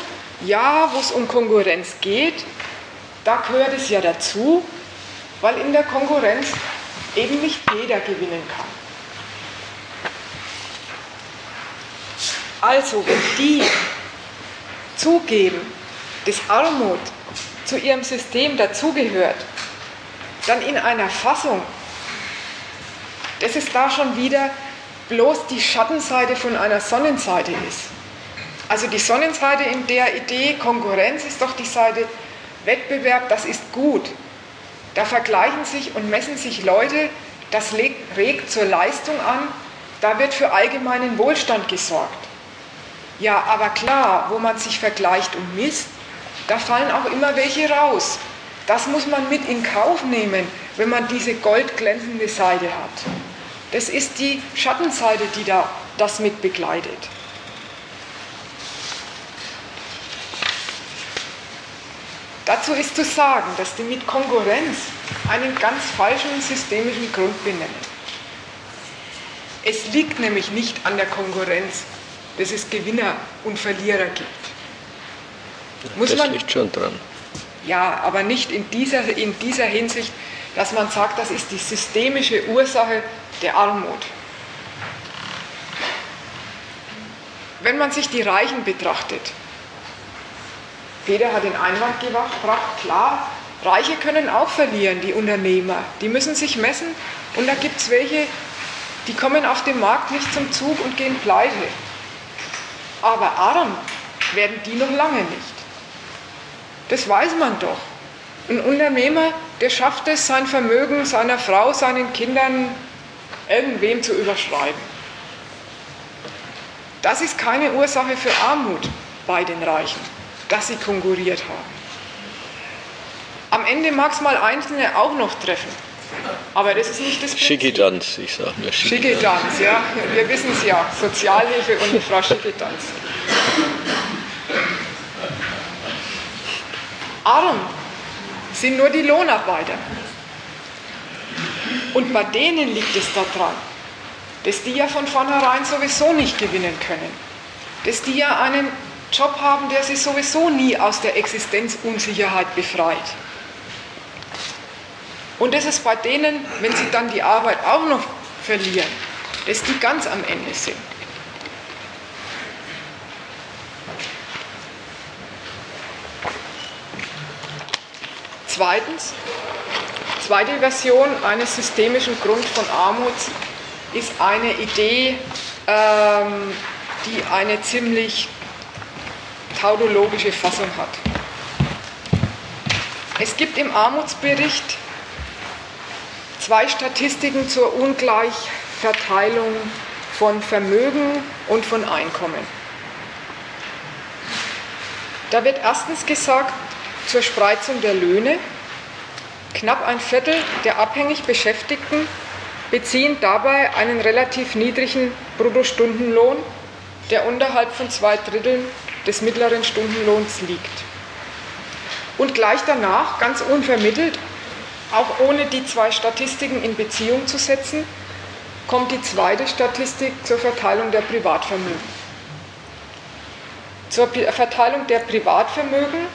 ja, wo es um Konkurrenz geht, da gehört es ja dazu, weil in der Konkurrenz eben nicht jeder gewinnen kann. Also, wenn die zugeben, dass Armut zu ihrem System dazugehört, dann in einer Fassung, dass es da schon wieder bloß die Schattenseite von einer Sonnenseite ist. Also die Sonnenseite in der Idee Konkurrenz ist doch die Seite Wettbewerb, das ist gut. Da vergleichen sich und messen sich Leute, das regt zur Leistung an, da wird für allgemeinen Wohlstand gesorgt. Ja, aber klar, wo man sich vergleicht und misst, da fallen auch immer welche raus. Das muss man mit in Kauf nehmen, wenn man diese goldglänzende Seite hat. Das ist die Schattenseite, die da das mit begleitet. Dazu ist zu sagen, dass die mit Konkurrenz einen ganz falschen systemischen Grund benennen. Es liegt nämlich nicht an der Konkurrenz, dass es Gewinner und Verlierer gibt. Muss das man, liegt schon dran. Ja, aber nicht in dieser, in dieser Hinsicht, dass man sagt, das ist die systemische Ursache der Armut. Wenn man sich die Reichen betrachtet, Peter hat den Einwand gebracht, klar, Reiche können auch verlieren, die Unternehmer. Die müssen sich messen und da gibt es welche, die kommen auf dem Markt nicht zum Zug und gehen pleite. Aber arm werden die noch lange nicht. Das weiß man doch. Ein Unternehmer, der schafft es, sein Vermögen seiner Frau, seinen Kindern, irgendwem zu überschreiben. Das ist keine Ursache für Armut bei den Reichen, dass sie konkurriert haben. Am Ende mag es mal Einzelne auch noch treffen, aber das ist nicht das. Schickedanz, ich sage nur Schickedanz. Schickedanz, ja, wir wissen es ja, Sozialhilfe und Frau Schickedanz. Arm sind nur die Lohnarbeiter. Und bei denen liegt es daran, dass die ja von vornherein sowieso nicht gewinnen können. Dass die ja einen Job haben, der sie sowieso nie aus der Existenzunsicherheit befreit. Und das ist bei denen, wenn sie dann die Arbeit auch noch verlieren, dass die ganz am Ende sind. Zweitens, zweite Version eines systemischen Grund von Armut ist eine Idee, ähm, die eine ziemlich tautologische Fassung hat. Es gibt im Armutsbericht zwei Statistiken zur Ungleichverteilung von Vermögen und von Einkommen. Da wird erstens gesagt, zur Spreizung der Löhne, knapp ein Viertel der abhängig Beschäftigten beziehen dabei einen relativ niedrigen Bruttostundenlohn, der unterhalb von zwei Dritteln des mittleren Stundenlohns liegt. Und gleich danach, ganz unvermittelt, auch ohne die zwei Statistiken in Beziehung zu setzen, kommt die zweite Statistik zur Verteilung der Privatvermögen. Zur Verteilung der Privatvermögen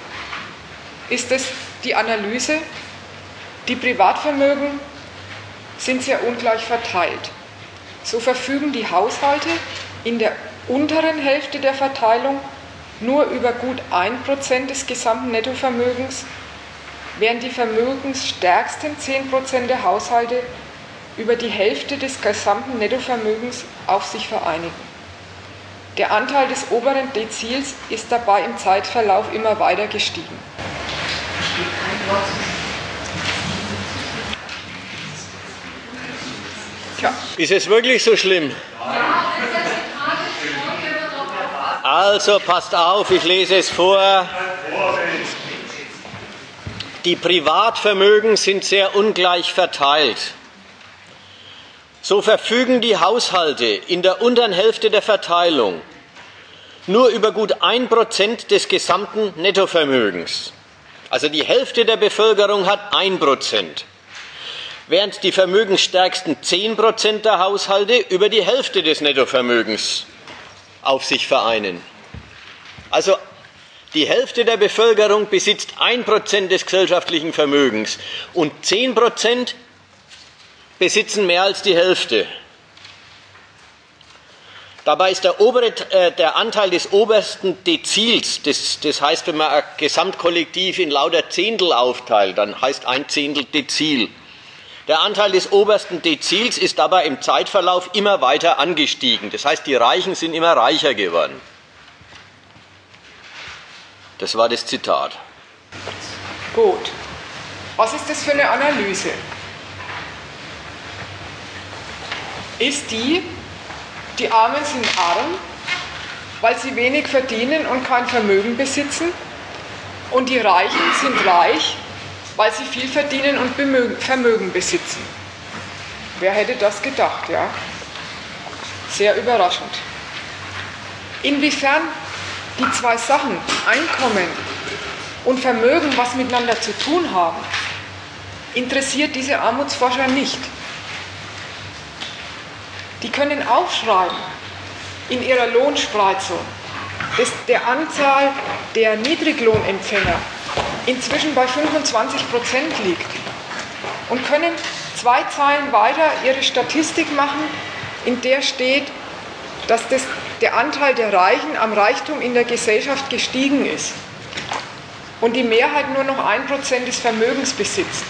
ist es die Analyse, die Privatvermögen sind sehr ungleich verteilt. So verfügen die Haushalte in der unteren Hälfte der Verteilung nur über gut 1% des gesamten Nettovermögens während die vermögensstärksten 10% der Haushalte über die Hälfte des gesamten Nettovermögens auf sich vereinigen. Der Anteil des oberen Dezils ist dabei im Zeitverlauf immer weiter gestiegen. Tja. Ist es wirklich so schlimm? Also passt auf, ich lese es vor. Die Privatvermögen sind sehr ungleich verteilt. So verfügen die Haushalte in der unteren Hälfte der Verteilung nur über gut ein Prozent des gesamten Nettovermögens. Also die Hälfte der Bevölkerung hat ein Prozent, während die vermögensstärksten zehn Prozent der Haushalte über die Hälfte des Nettovermögens auf sich vereinen. Also die Hälfte der Bevölkerung besitzt ein Prozent des gesellschaftlichen Vermögens und zehn Prozent besitzen mehr als die Hälfte. Dabei ist der, obere, äh, der Anteil des obersten Dezils, das, das heißt, wenn man ein Gesamtkollektiv in lauter Zehntel aufteilt, dann heißt ein Zehntel Dezil. Der Anteil des obersten Dezils ist dabei im Zeitverlauf immer weiter angestiegen. Das heißt, die Reichen sind immer reicher geworden. Das war das Zitat. Gut. Was ist das für eine Analyse? Ist die, die Armen sind arm, weil sie wenig verdienen und kein Vermögen besitzen, und die Reichen sind reich, weil sie viel verdienen und Vermögen besitzen. Wer hätte das gedacht, ja? Sehr überraschend. Inwiefern die zwei Sachen, Einkommen und Vermögen, was miteinander zu tun haben, interessiert diese Armutsforscher nicht. Die können aufschreiben in ihrer Lohnspreizung, dass der Anzahl der Niedriglohnempfänger inzwischen bei 25 Prozent liegt und können zwei Zeilen weiter ihre Statistik machen, in der steht, dass das der Anteil der Reichen am Reichtum in der Gesellschaft gestiegen ist. und die Mehrheit nur noch ein Prozent des Vermögens besitzt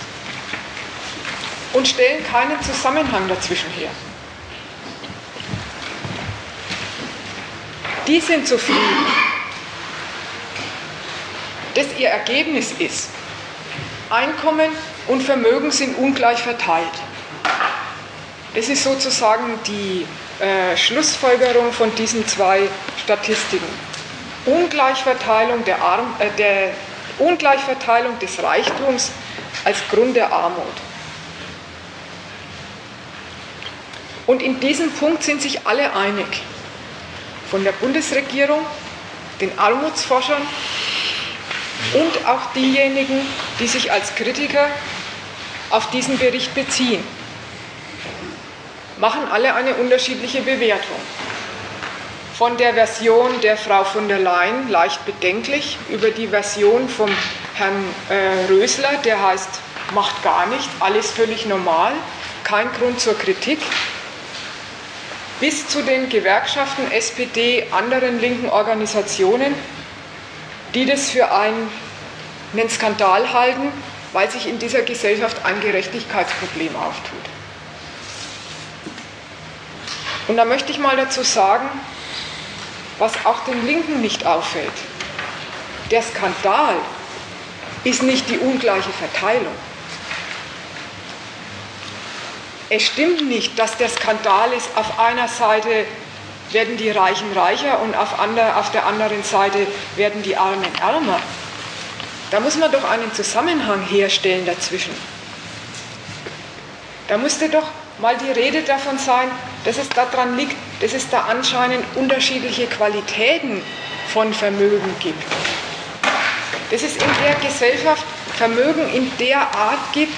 und stellen keinen Zusammenhang dazwischen her. Die sind zufrieden, dass ihr Ergebnis ist, Einkommen und Vermögen sind ungleich verteilt. Das ist sozusagen die äh, Schlussfolgerung von diesen zwei Statistiken. Ungleichverteilung, der Arm, äh, der Ungleichverteilung des Reichtums als Grund der Armut. Und in diesem Punkt sind sich alle einig. Von der Bundesregierung, den Armutsforschern und auch diejenigen, die sich als Kritiker auf diesen Bericht beziehen, machen alle eine unterschiedliche Bewertung. Von der Version der Frau von der Leyen leicht bedenklich über die Version vom Herrn äh, Rösler, der heißt, macht gar nicht, alles völlig normal, kein Grund zur Kritik, bis zu den Gewerkschaften, SPD, anderen linken Organisationen, die das für einen, einen Skandal halten, weil sich in dieser Gesellschaft ein Gerechtigkeitsproblem auftut. Und da möchte ich mal dazu sagen, was auch den Linken nicht auffällt. Der Skandal ist nicht die ungleiche Verteilung. Es stimmt nicht, dass der Skandal ist, auf einer Seite werden die Reichen reicher und auf, andre, auf der anderen Seite werden die Armen ärmer. Da muss man doch einen Zusammenhang herstellen dazwischen. Da musste doch mal die Rede davon sein, dass es daran liegt, dass es da anscheinend unterschiedliche Qualitäten von Vermögen gibt. Dass es in der Gesellschaft Vermögen in der Art gibt,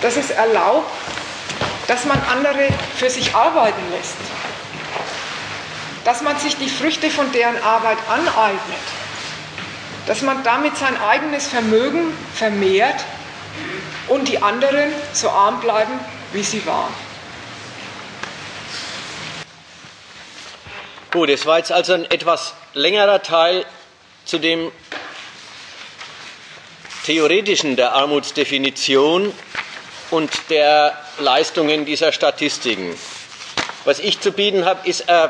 dass es erlaubt, dass man andere für sich arbeiten lässt, dass man sich die Früchte von deren Arbeit aneignet, dass man damit sein eigenes Vermögen vermehrt und die anderen so arm bleiben, wie sie waren. Gut, es war jetzt also ein etwas längerer Teil zu dem theoretischen der Armutsdefinition und der Leistungen dieser Statistiken. Was ich zu bieten habe, ist, äh,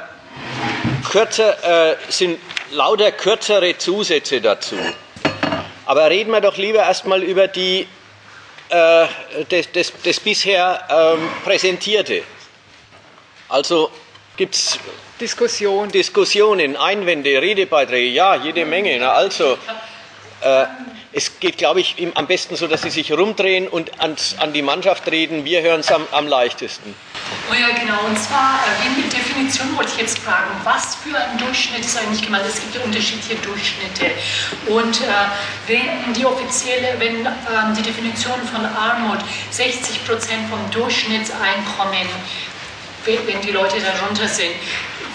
kürzer, äh, sind lauter kürzere Zusätze dazu. Aber reden wir doch lieber erstmal über die, äh, das, das, das, bisher ähm, Präsentierte. Also gibt es Diskussion. Diskussionen, Einwände, Redebeiträge, ja, jede Menge. Na also, äh, es geht, glaube ich, am besten so, dass Sie sich rumdrehen und ans, an die Mannschaft reden. Wir hören es am, am, leichtesten. Oh ja, genau. Und zwar, äh, wegen der Definition wollte ich jetzt fragen, was für ein Durchschnitt ist eigentlich gemeint? Es gibt ja unterschiedliche Durchschnitte. Und äh, wenn die offizielle, wenn äh, die Definition von Armut 60 Prozent vom Durchschnittseinkommen wenn die Leute darunter sind,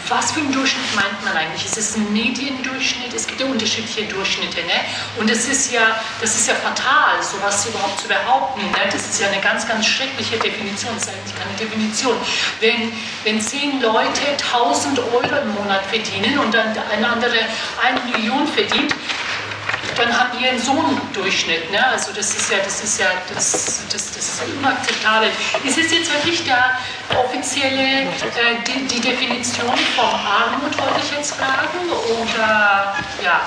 was für einen Durchschnitt meint man eigentlich? Ist es ein Mediendurchschnitt? Es gibt ja unterschiedliche Durchschnitte. Ne? Und es ist ja, das ist ja fatal, sowas überhaupt zu behaupten. Ne? Das ist ja eine ganz, ganz schreckliche Definition. Das ist eigentlich keine Definition. Wenn, wenn zehn Leute 1000 Euro im Monat verdienen und dann eine andere eine Million verdient, dann haben die einen so einen Durchschnitt. Ne? Also das ist ja, das ist ja, das, das, das ist unakzeptabel. Ist es jetzt wirklich der offizielle, äh, die, die, Definition von Armut, wollte ich jetzt fragen? Oder ja?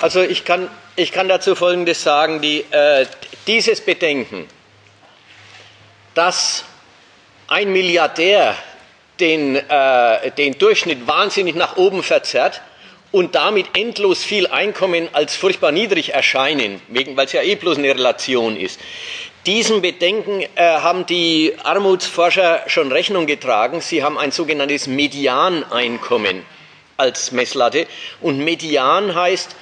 Also ich kann, ich kann dazu Folgendes sagen, die, äh, dieses Bedenken, dass ein Milliardär den, äh, den Durchschnitt wahnsinnig nach oben verzerrt, und damit endlos viel Einkommen als furchtbar niedrig erscheinen, weil es ja eh bloß eine Relation ist. Diesem Bedenken äh, haben die Armutsforscher schon Rechnung getragen. Sie haben ein sogenanntes Medianeinkommen als Messlatte. Und Median heißt,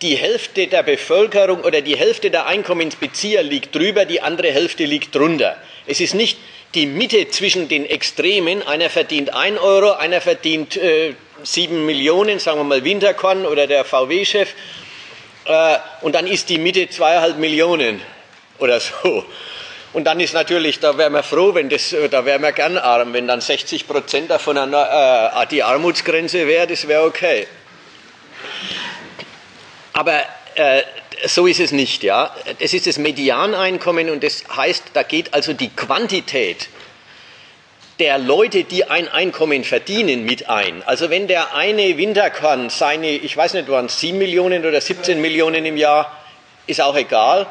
die Hälfte der Bevölkerung oder die Hälfte der Einkommensbezieher liegt drüber, die andere Hälfte liegt drunter. Es ist nicht die Mitte zwischen den Extremen. Einer verdient 1 Euro, einer verdient äh, 7 Millionen, sagen wir mal Winterkorn oder der VW-Chef. Äh, und dann ist die Mitte zweieinhalb Millionen oder so. Und dann ist natürlich, da wären wir froh, wenn das, da wären wir gern arm, wenn dann 60 Prozent davon äh, die Armutsgrenze wäre, das wäre okay. Aber äh, so ist es nicht. Ja? Es ist das Medianeinkommen und das heißt, da geht also die Quantität der Leute, die ein Einkommen verdienen, mit ein. Also wenn der eine Winterkorn seine, ich weiß nicht, waren es 7 Millionen oder 17 Millionen im Jahr, ist auch egal.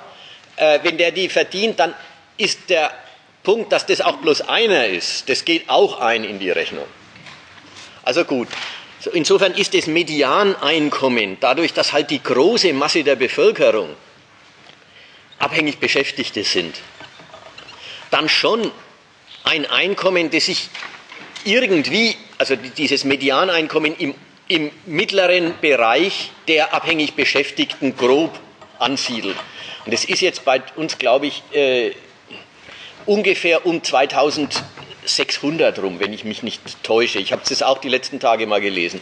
Äh, wenn der die verdient, dann ist der Punkt, dass das auch bloß einer ist, das geht auch ein in die Rechnung. Also gut. Insofern ist das Medianeinkommen, dadurch, dass halt die große Masse der Bevölkerung abhängig Beschäftigte sind, dann schon ein Einkommen, das sich irgendwie, also dieses Medianeinkommen im, im mittleren Bereich der abhängig Beschäftigten grob ansiedelt. Und das ist jetzt bei uns, glaube ich, äh, ungefähr um 2600 rum, wenn ich mich nicht täusche. Ich habe es auch die letzten Tage mal gelesen.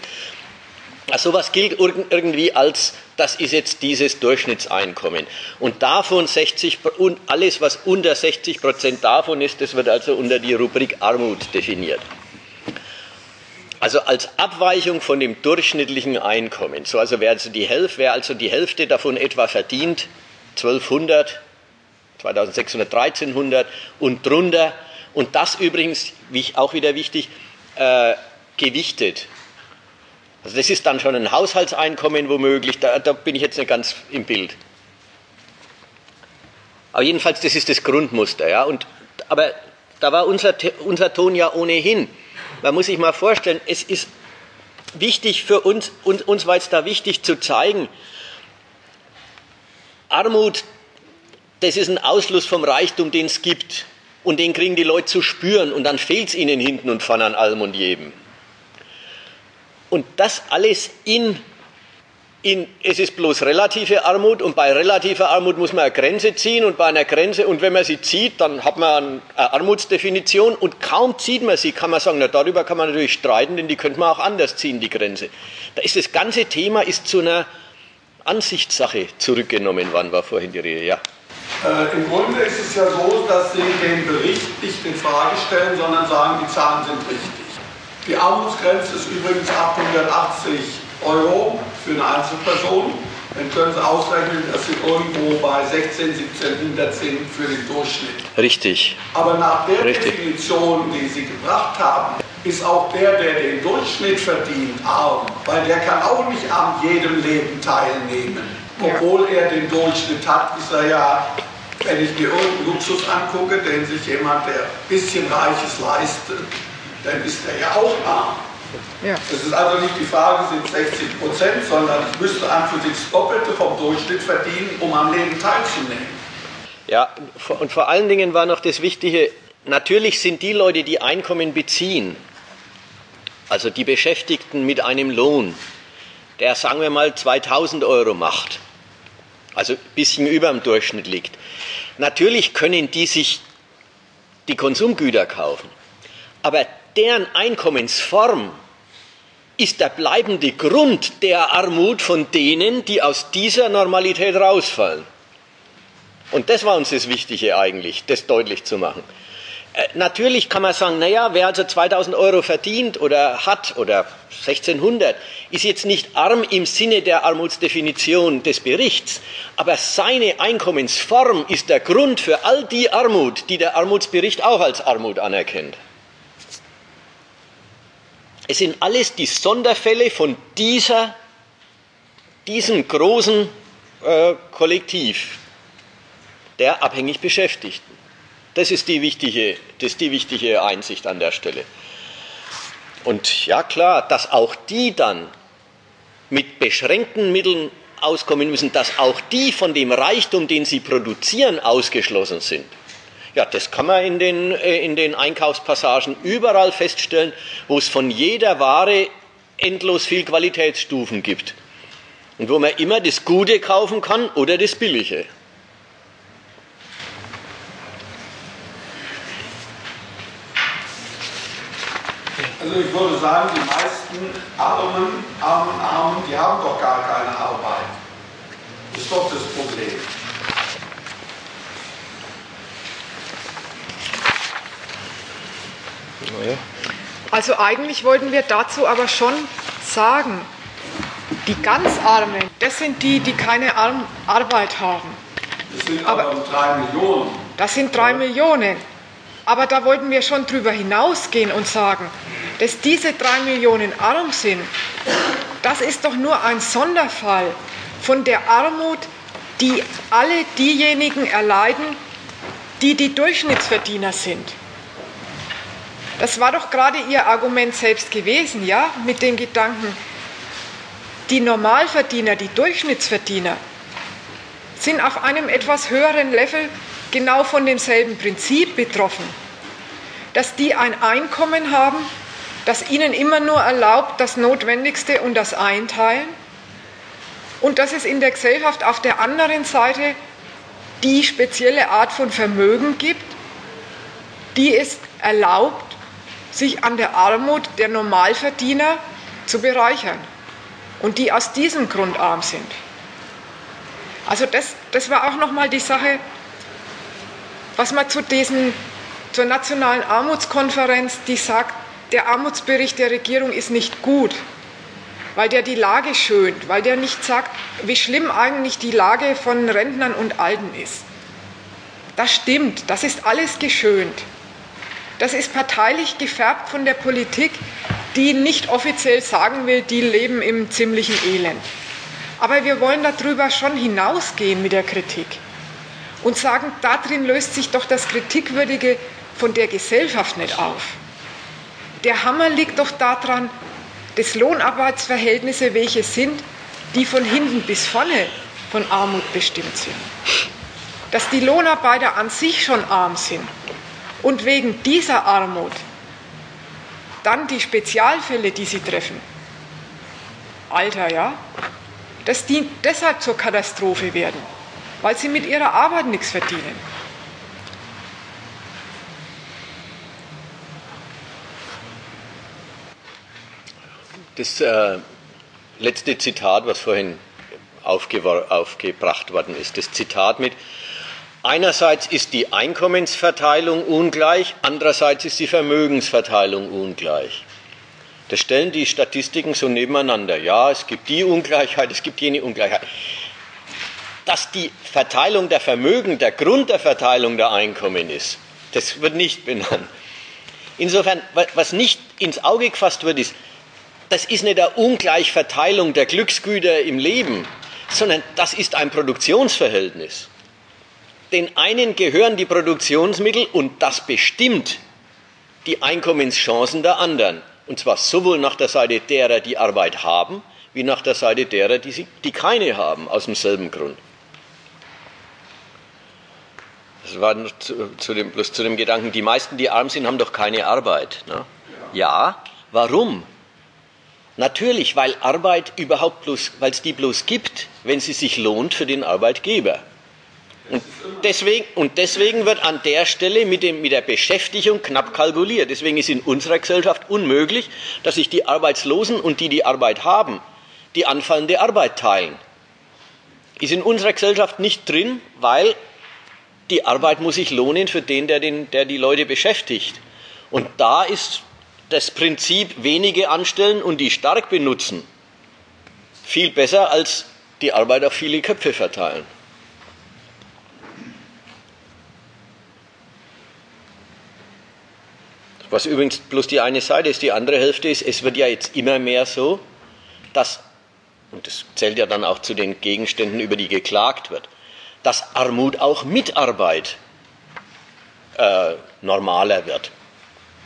Also sowas gilt irgendwie als, das ist jetzt dieses Durchschnittseinkommen. Und davon 60, und alles, was unter 60 Prozent davon ist, das wird also unter die Rubrik Armut definiert. Also als Abweichung von dem durchschnittlichen Einkommen. So also wer also die Hälfte, wer also die Hälfte davon etwa verdient, 1200, 2600, 1300 und drunter. Und das übrigens, auch wieder wichtig, äh, gewichtet. Also das ist dann schon ein Haushaltseinkommen womöglich, da, da bin ich jetzt nicht ganz im Bild. Aber jedenfalls, das ist das Grundmuster. Ja? Und, aber da war unser, unser Ton ja ohnehin. Man muss sich mal vorstellen, es ist wichtig für uns, uns, uns war es da wichtig zu zeigen, Armut, das ist ein Ausschluss vom Reichtum, den es gibt. Und den kriegen die Leute zu spüren und dann fehlt es ihnen hinten und vorne an allem und jedem. Und das alles in, in, es ist bloß relative Armut und bei relativer Armut muss man eine Grenze ziehen und bei einer Grenze, und wenn man sie zieht, dann hat man eine Armutsdefinition und kaum zieht man sie, kann man sagen, na, darüber kann man natürlich streiten, denn die könnte man auch anders ziehen, die Grenze. Da ist das ganze Thema ist zu einer Ansichtssache zurückgenommen worden, war vorhin die Rede, ja. Äh, Im Grunde ist es ja so, dass Sie den Bericht nicht in Frage stellen, sondern sagen, die Zahlen sind richtig. Die Armutsgrenze ist übrigens 880 Euro für eine Einzelperson. Dann können Sie ausrechnen, dass Sie irgendwo bei 16, 1700 sind für den Durchschnitt. Richtig. Aber nach der Richtig. Definition, die Sie gebracht haben, ist auch der, der den Durchschnitt verdient, arm. Weil der kann auch nicht an jedem Leben teilnehmen. Obwohl er den Durchschnitt hat, ist er ja, wenn ich mir irgendeinen Luxus angucke, den sich jemand, der ein bisschen Reiches leistet, dann ist er ja auch arm. Ja. Es ist also nicht die Frage, sind 60 Prozent, sondern ich müsste an für sich das Doppelte vom Durchschnitt verdienen, um am Leben teilzunehmen. Ja, und vor allen Dingen war noch das Wichtige, natürlich sind die Leute, die Einkommen beziehen, also die Beschäftigten mit einem Lohn, der sagen wir mal 2000 Euro macht, also ein bisschen über dem Durchschnitt liegt. Natürlich können die sich die Konsumgüter kaufen, aber deren Einkommensform ist der bleibende Grund der Armut von denen, die aus dieser Normalität rausfallen. Und das war uns das Wichtige eigentlich, das deutlich zu machen. Äh, natürlich kann man sagen, naja, wer also 2000 Euro verdient oder hat oder 1600, ist jetzt nicht arm im Sinne der Armutsdefinition des Berichts, aber seine Einkommensform ist der Grund für all die Armut, die der Armutsbericht auch als Armut anerkennt. Es sind alles die Sonderfälle von dieser, diesem großen äh, Kollektiv der abhängig Beschäftigten. Das ist, die wichtige, das ist die wichtige Einsicht an der Stelle. Und ja klar, dass auch die dann mit beschränkten Mitteln auskommen müssen, dass auch die von dem Reichtum, den sie produzieren, ausgeschlossen sind. Ja, das kann man in den, äh, in den Einkaufspassagen überall feststellen, wo es von jeder Ware endlos viel Qualitätsstufen gibt. Und wo man immer das Gute kaufen kann oder das Billige. Also ich würde sagen, die meisten Armen, Armen, Armen, die haben doch gar keine Arbeit. Das ist doch das Problem. Also eigentlich wollten wir dazu aber schon sagen, Die ganz Armen, das sind die, die keine Ar Arbeit haben. Das sind aber, aber drei Millionen. Das sind drei ja. Millionen. Aber da wollten wir schon drüber hinausgehen und sagen, dass diese drei Millionen arm sind, das ist doch nur ein Sonderfall von der Armut, die alle diejenigen erleiden, die die Durchschnittsverdiener sind. Das war doch gerade Ihr Argument selbst gewesen, ja, mit dem Gedanken, die Normalverdiener, die Durchschnittsverdiener sind auf einem etwas höheren Level genau von demselben Prinzip betroffen, dass die ein Einkommen haben, das ihnen immer nur erlaubt, das Notwendigste und das Einteilen. Und dass es in der Gesellschaft auf der anderen Seite die spezielle Art von Vermögen gibt, die es erlaubt, sich an der Armut der Normalverdiener zu bereichern und die aus diesem Grund arm sind. Also das, das war auch nochmal die Sache, was man zu diesen, zur nationalen Armutskonferenz, die sagt, der Armutsbericht der Regierung ist nicht gut, weil der die Lage schönt, weil der nicht sagt, wie schlimm eigentlich die Lage von Rentnern und Alten ist. Das stimmt, das ist alles geschönt. Das ist parteilich gefärbt von der Politik, die nicht offiziell sagen will, die leben im ziemlichen Elend. Aber wir wollen darüber schon hinausgehen mit der Kritik und sagen, darin löst sich doch das Kritikwürdige von der Gesellschaft nicht auf. Der Hammer liegt doch daran, dass Lohnarbeitsverhältnisse welche sind, die von hinten bis vorne von Armut bestimmt sind. Dass die Lohnarbeiter an sich schon arm sind und wegen dieser Armut dann die Spezialfälle, die sie treffen, Alter, ja, dass die deshalb zur Katastrophe werden, weil sie mit ihrer Arbeit nichts verdienen. Das äh, letzte Zitat, was vorhin aufgebracht worden ist, das Zitat mit Einerseits ist die Einkommensverteilung ungleich, andererseits ist die Vermögensverteilung ungleich. Das stellen die Statistiken so nebeneinander. Ja, es gibt die Ungleichheit, es gibt jene Ungleichheit. Dass die Verteilung der Vermögen der Grund der Verteilung der Einkommen ist, das wird nicht benannt. Insofern, was nicht ins Auge gefasst wird, ist, das ist nicht eine Ungleichverteilung der Glücksgüter im Leben, sondern das ist ein Produktionsverhältnis. Den einen gehören die Produktionsmittel und das bestimmt die Einkommenschancen der anderen. Und zwar sowohl nach der Seite derer, die Arbeit haben, wie nach der Seite derer, die, sie, die keine haben, aus demselben Grund. Das war zu, zu, dem, bloß zu dem Gedanken, die meisten, die arm sind, haben doch keine Arbeit. Ne? Ja, warum? Natürlich, weil Arbeit überhaupt bloß, weil es die bloß gibt, wenn sie sich lohnt für den Arbeitgeber. Und deswegen, und deswegen wird an der Stelle mit, dem, mit der Beschäftigung knapp kalkuliert. Deswegen ist in unserer Gesellschaft unmöglich, dass sich die Arbeitslosen und die, die Arbeit haben, die anfallende Arbeit teilen. Ist in unserer Gesellschaft nicht drin, weil die Arbeit muss sich lohnen für den, der, den, der die Leute beschäftigt. Und da ist das Prinzip wenige anstellen und die stark benutzen viel besser als die Arbeit auf viele Köpfe verteilen. Was übrigens bloß die eine Seite ist, die andere Hälfte ist, es wird ja jetzt immer mehr so, dass, und das zählt ja dann auch zu den Gegenständen, über die geklagt wird, dass Armut auch Mitarbeit äh, normaler wird.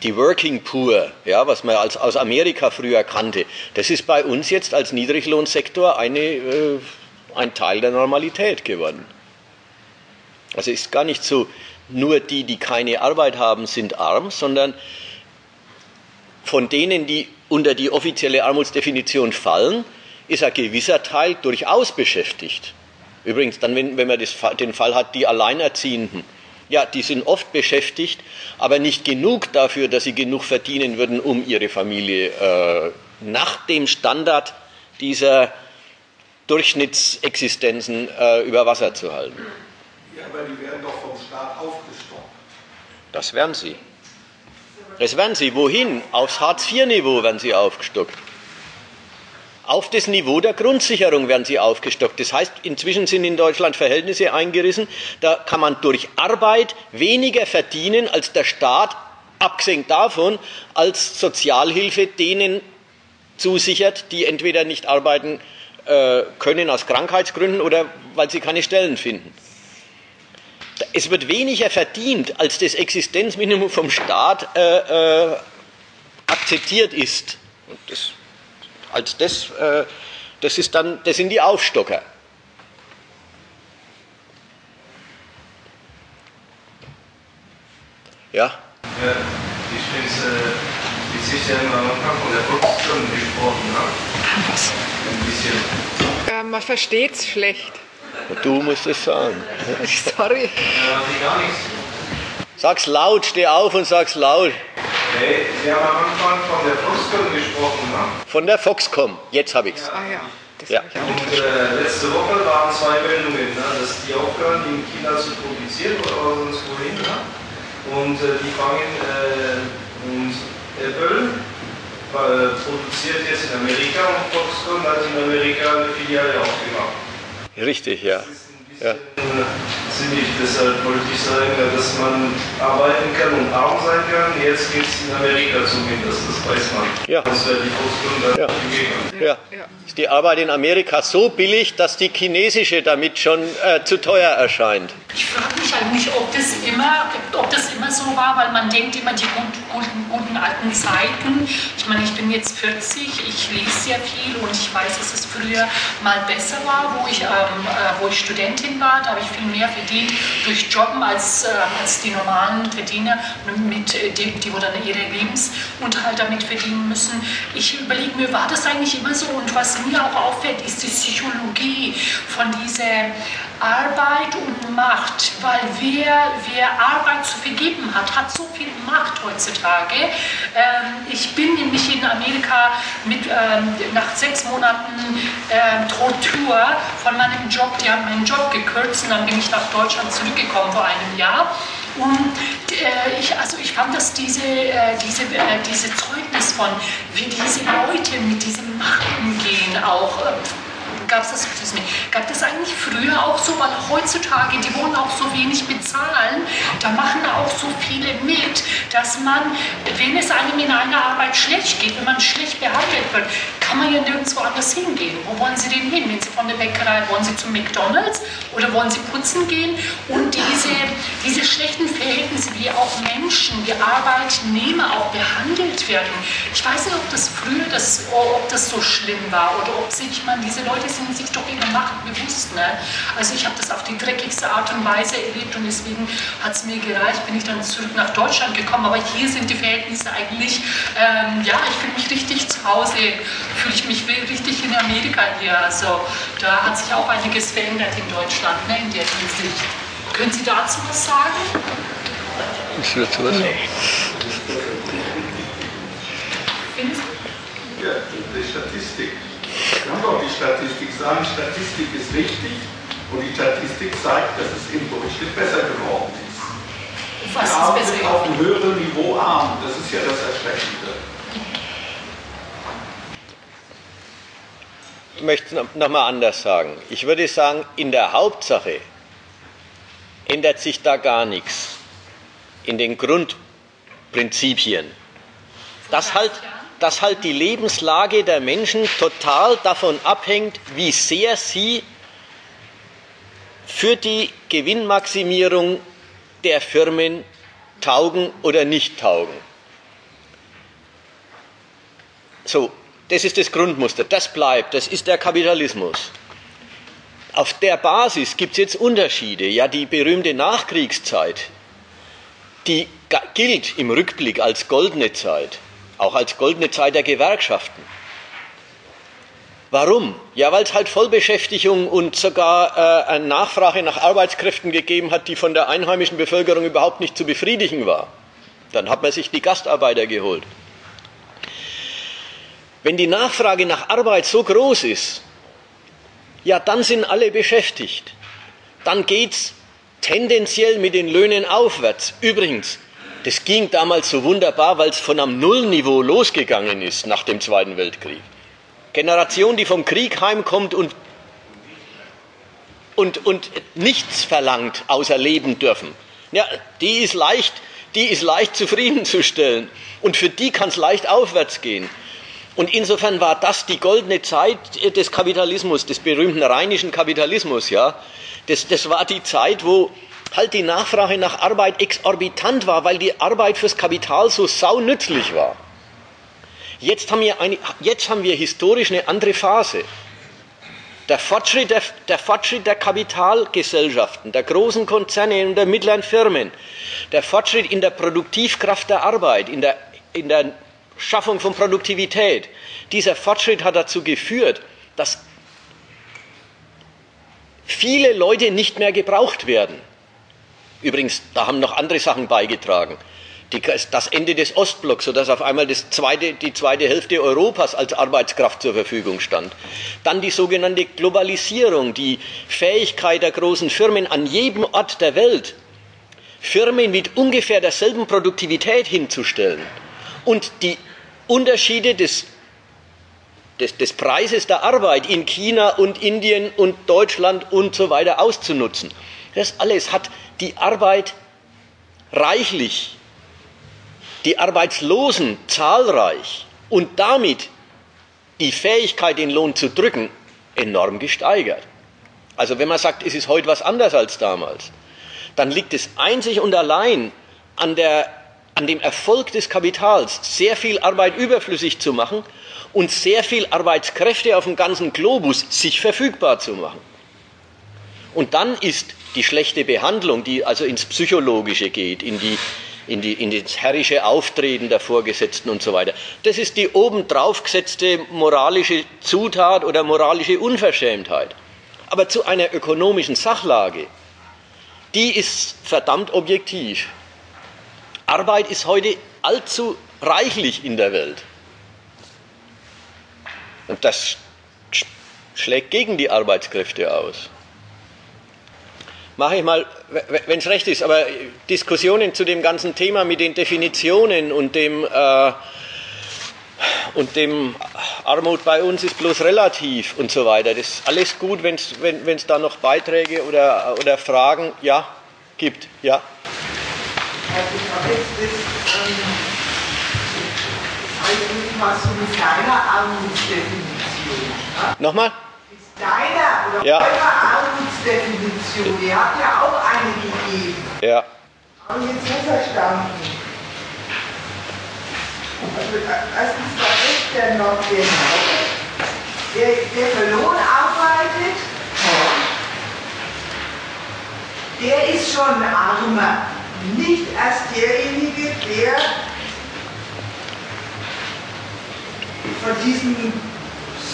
Die Working Poor, ja, was man als, aus Amerika früher kannte, das ist bei uns jetzt als Niedriglohnsektor eine, äh, ein Teil der Normalität geworden. Also ist gar nicht so, nur die, die keine Arbeit haben, sind arm, sondern von denen, die unter die offizielle Armutsdefinition fallen, ist ein gewisser Teil durchaus beschäftigt. Übrigens, dann, wenn, wenn man das, den Fall hat, die Alleinerziehenden, ja, die sind oft beschäftigt, aber nicht genug dafür, dass sie genug verdienen würden, um ihre Familie äh, nach dem Standard dieser Durchschnittsexistenzen äh, über Wasser zu halten. Ja, aber die werden doch. Das werden sie. Das werden sie. Wohin? Aufs Hartz-IV-Niveau werden sie aufgestockt. Auf das Niveau der Grundsicherung werden sie aufgestockt. Das heißt, inzwischen sind in Deutschland Verhältnisse eingerissen, da kann man durch Arbeit weniger verdienen, als der Staat, abgesehen davon, als Sozialhilfe denen zusichert, die entweder nicht arbeiten äh, können aus Krankheitsgründen oder weil sie keine Stellen finden. Es wird weniger verdient, als das Existenzminimum vom Staat äh, äh, akzeptiert ist. Und das, als das, äh, das, ist dann, das sind die Aufstocker. Ja? ja ich finde es, äh, wie sich ja am Anfang von der Volksstimme gesprochen. Was? Ein bisschen. Äh, man versteht es schlecht. Du musst es sagen. Sorry. Ja, gar nichts. Sag's laut, steh auf und sag's laut. Hey, Sie haben am Anfang von der Foxconn gesprochen, ne? Von der Foxcom, jetzt habe ich's. Ah ja, das Ja. habe ich auch nicht Und äh, letzte Woche waren zwei Meldungen, ne? dass die aufhören, in China zu produzieren oder sonst wohin. Ne? Und äh, die fangen, äh, und Apple äh, produziert jetzt in Amerika und Foxconn hat in Amerika eine Filiale aufgemacht. Richtig, ja. Das ist ein bisschen sinnig, deshalb wollte ich sagen, dass man arbeiten kann und arm sein kann. Jetzt geht es in Amerika zumindest, das weiß man. Ja. Das wäre die Foxconn dann Ja. Ja. Ja. Ist die Arbeit in Amerika so billig, dass die chinesische damit schon äh, zu teuer erscheint? Ich frage mich eigentlich, ob das, immer, ob das immer so war, weil man denkt immer die gut, guten, guten alten Zeiten. Ich meine, ich bin jetzt 40, ich lese sehr viel und ich weiß, dass es früher mal besser war, wo ich, ähm, äh, wo ich Studentin war. Da habe ich viel mehr verdient durch Jobben als, äh, als die normalen Verdiener, mit, äh, die, die wo dann ihren Lebensunterhalt damit verdienen müssen. Ich überlege mir, war das eigentlich immer so? Und was mir auch auffällt, ist die Psychologie von dieser Arbeit und Macht, weil wer, wer Arbeit zu vergeben hat, hat so viel Macht heutzutage. Ähm, ich bin nämlich in Amerika mit, ähm, nach sechs Monaten ähm, Tortur von meinem Job, die haben meinen Job gekürzt dann bin ich nach Deutschland zurückgekommen vor einem Jahr. Und äh, ich, also ich fand, dass diese, äh, diese, äh, diese Zeugnis von, wie diese Leute mit diesem Macht umgehen, auch äh, gab es das, gab das eigentlich früher auch so, weil heutzutage, die wollen auch so wenig bezahlen, da machen auch so viele mit, dass man, wenn es einem in einer Arbeit schlecht geht, wenn man schlecht behandelt wird, kann man ja nirgendwo anders hingehen. Wo wollen Sie denn hin? Wenn Sie von der Bäckerei, wollen Sie zum McDonalds oder wollen Sie putzen gehen? Und diese, diese schlechten Verhältnisse, wie auch Menschen, wie Arbeitnehmer auch behandelt werden. Ich weiß nicht, ob das früher, das, ob das so schlimm war oder ob sich, ich meine, diese Leute sind sich doch ihrer Macht bewusst. Ne? Also ich habe das auf die dreckigste Art und Weise erlebt und deswegen hat es mir gereicht, bin ich dann zurück nach Deutschland gekommen. Aber hier sind die Verhältnisse eigentlich, ähm, ja, ich fühle mich richtig zu Hause, fühle ich mich richtig in Amerika hier. Also da hat sich auch einiges verändert in Deutschland, ne, in der Hinsicht. Können Sie dazu was sagen? Ich will zu was. Sie? Ja, die Statistik. Wir haben doch die Statistik sagen, Statistik ist wichtig und die Statistik zeigt, dass es im Durchschnitt besser geworden ist. Ist sind besser? auf einem höheren Niveau arm. Das ist ja das Erschreckende. Ich möchte es nochmal anders sagen. Ich würde sagen, in der Hauptsache ändert sich da gar nichts. In den Grundprinzipien. Dass halt, dass halt die Lebenslage der Menschen total davon abhängt, wie sehr sie für die Gewinnmaximierung der Firmen taugen oder nicht taugen. So, das ist das Grundmuster, das bleibt, das ist der Kapitalismus. Auf der Basis gibt es jetzt Unterschiede. Ja, die berühmte Nachkriegszeit, die gilt im Rückblick als goldene Zeit, auch als goldene Zeit der Gewerkschaften. Warum? Ja, weil es halt Vollbeschäftigung und sogar äh, eine Nachfrage nach Arbeitskräften gegeben hat, die von der einheimischen Bevölkerung überhaupt nicht zu befriedigen war. Dann hat man sich die Gastarbeiter geholt. Wenn die Nachfrage nach Arbeit so groß ist, ja, dann sind alle beschäftigt. Dann geht's tendenziell mit den Löhnen aufwärts. Übrigens, das ging damals so wunderbar, weil es von einem Nullniveau losgegangen ist nach dem Zweiten Weltkrieg. Generation, die vom Krieg heimkommt und, und, und nichts verlangt, außer leben dürfen. Ja, die ist leicht, die ist leicht zufriedenzustellen. Und für die kann es leicht aufwärts gehen. Und insofern war das die goldene Zeit des Kapitalismus, des berühmten rheinischen Kapitalismus, ja. Das, das war die Zeit, wo halt die Nachfrage nach Arbeit exorbitant war, weil die Arbeit fürs Kapital so saunützlich war. Jetzt haben wir, eine, jetzt haben wir historisch eine andere Phase. Der Fortschritt der, der Fortschritt der Kapitalgesellschaften, der großen Konzerne und der mittleren Firmen, der Fortschritt in der Produktivkraft der Arbeit, in der, in der Schaffung von Produktivität, dieser Fortschritt hat dazu geführt, dass viele Leute nicht mehr gebraucht werden. Übrigens, da haben noch andere Sachen beigetragen. Die, das Ende des Ostblocks, sodass auf einmal zweite, die zweite Hälfte Europas als Arbeitskraft zur Verfügung stand. Dann die sogenannte Globalisierung, die Fähigkeit der großen Firmen an jedem Ort der Welt, Firmen mit ungefähr derselben Produktivität hinzustellen und die Unterschiede des, des, des Preises der Arbeit in China und Indien und Deutschland und so weiter auszunutzen. Das alles hat die Arbeit reichlich, die Arbeitslosen zahlreich und damit die Fähigkeit, den Lohn zu drücken, enorm gesteigert. Also wenn man sagt, es ist heute was anders als damals, dann liegt es einzig und allein an, der, an dem Erfolg des Kapitals, sehr viel Arbeit überflüssig zu machen und sehr viel Arbeitskräfte auf dem ganzen Globus sich verfügbar zu machen. Und dann ist die schlechte Behandlung, die also ins Psychologische geht, in, die, in, die, in das herrische Auftreten der Vorgesetzten und so weiter. Das ist die obendrauf gesetzte moralische Zutat oder moralische Unverschämtheit. Aber zu einer ökonomischen Sachlage, die ist verdammt objektiv. Arbeit ist heute allzu reichlich in der Welt. Und das schlägt gegen die Arbeitskräfte aus mache ich mal, wenn es recht ist, aber Diskussionen zu dem ganzen Thema mit den Definitionen und dem, äh, und dem Armut bei uns ist bloß relativ und so weiter. Das ist alles gut, wenn's, wenn es da noch Beiträge oder, oder Fragen ja, gibt. Ja. Also ich habe jetzt das, ähm, so eine kleine Armutsdefinition. Ja? Nochmal? Deiner oder ja. eurer Armutsdefinition, ihr habt ja auch eine gegeben. Ja. Habe ich jetzt verstanden? Also erstens, was ist denn noch genau? Der, der für Lohn arbeitet, der ist schon armer. Nicht erst derjenige, der von diesem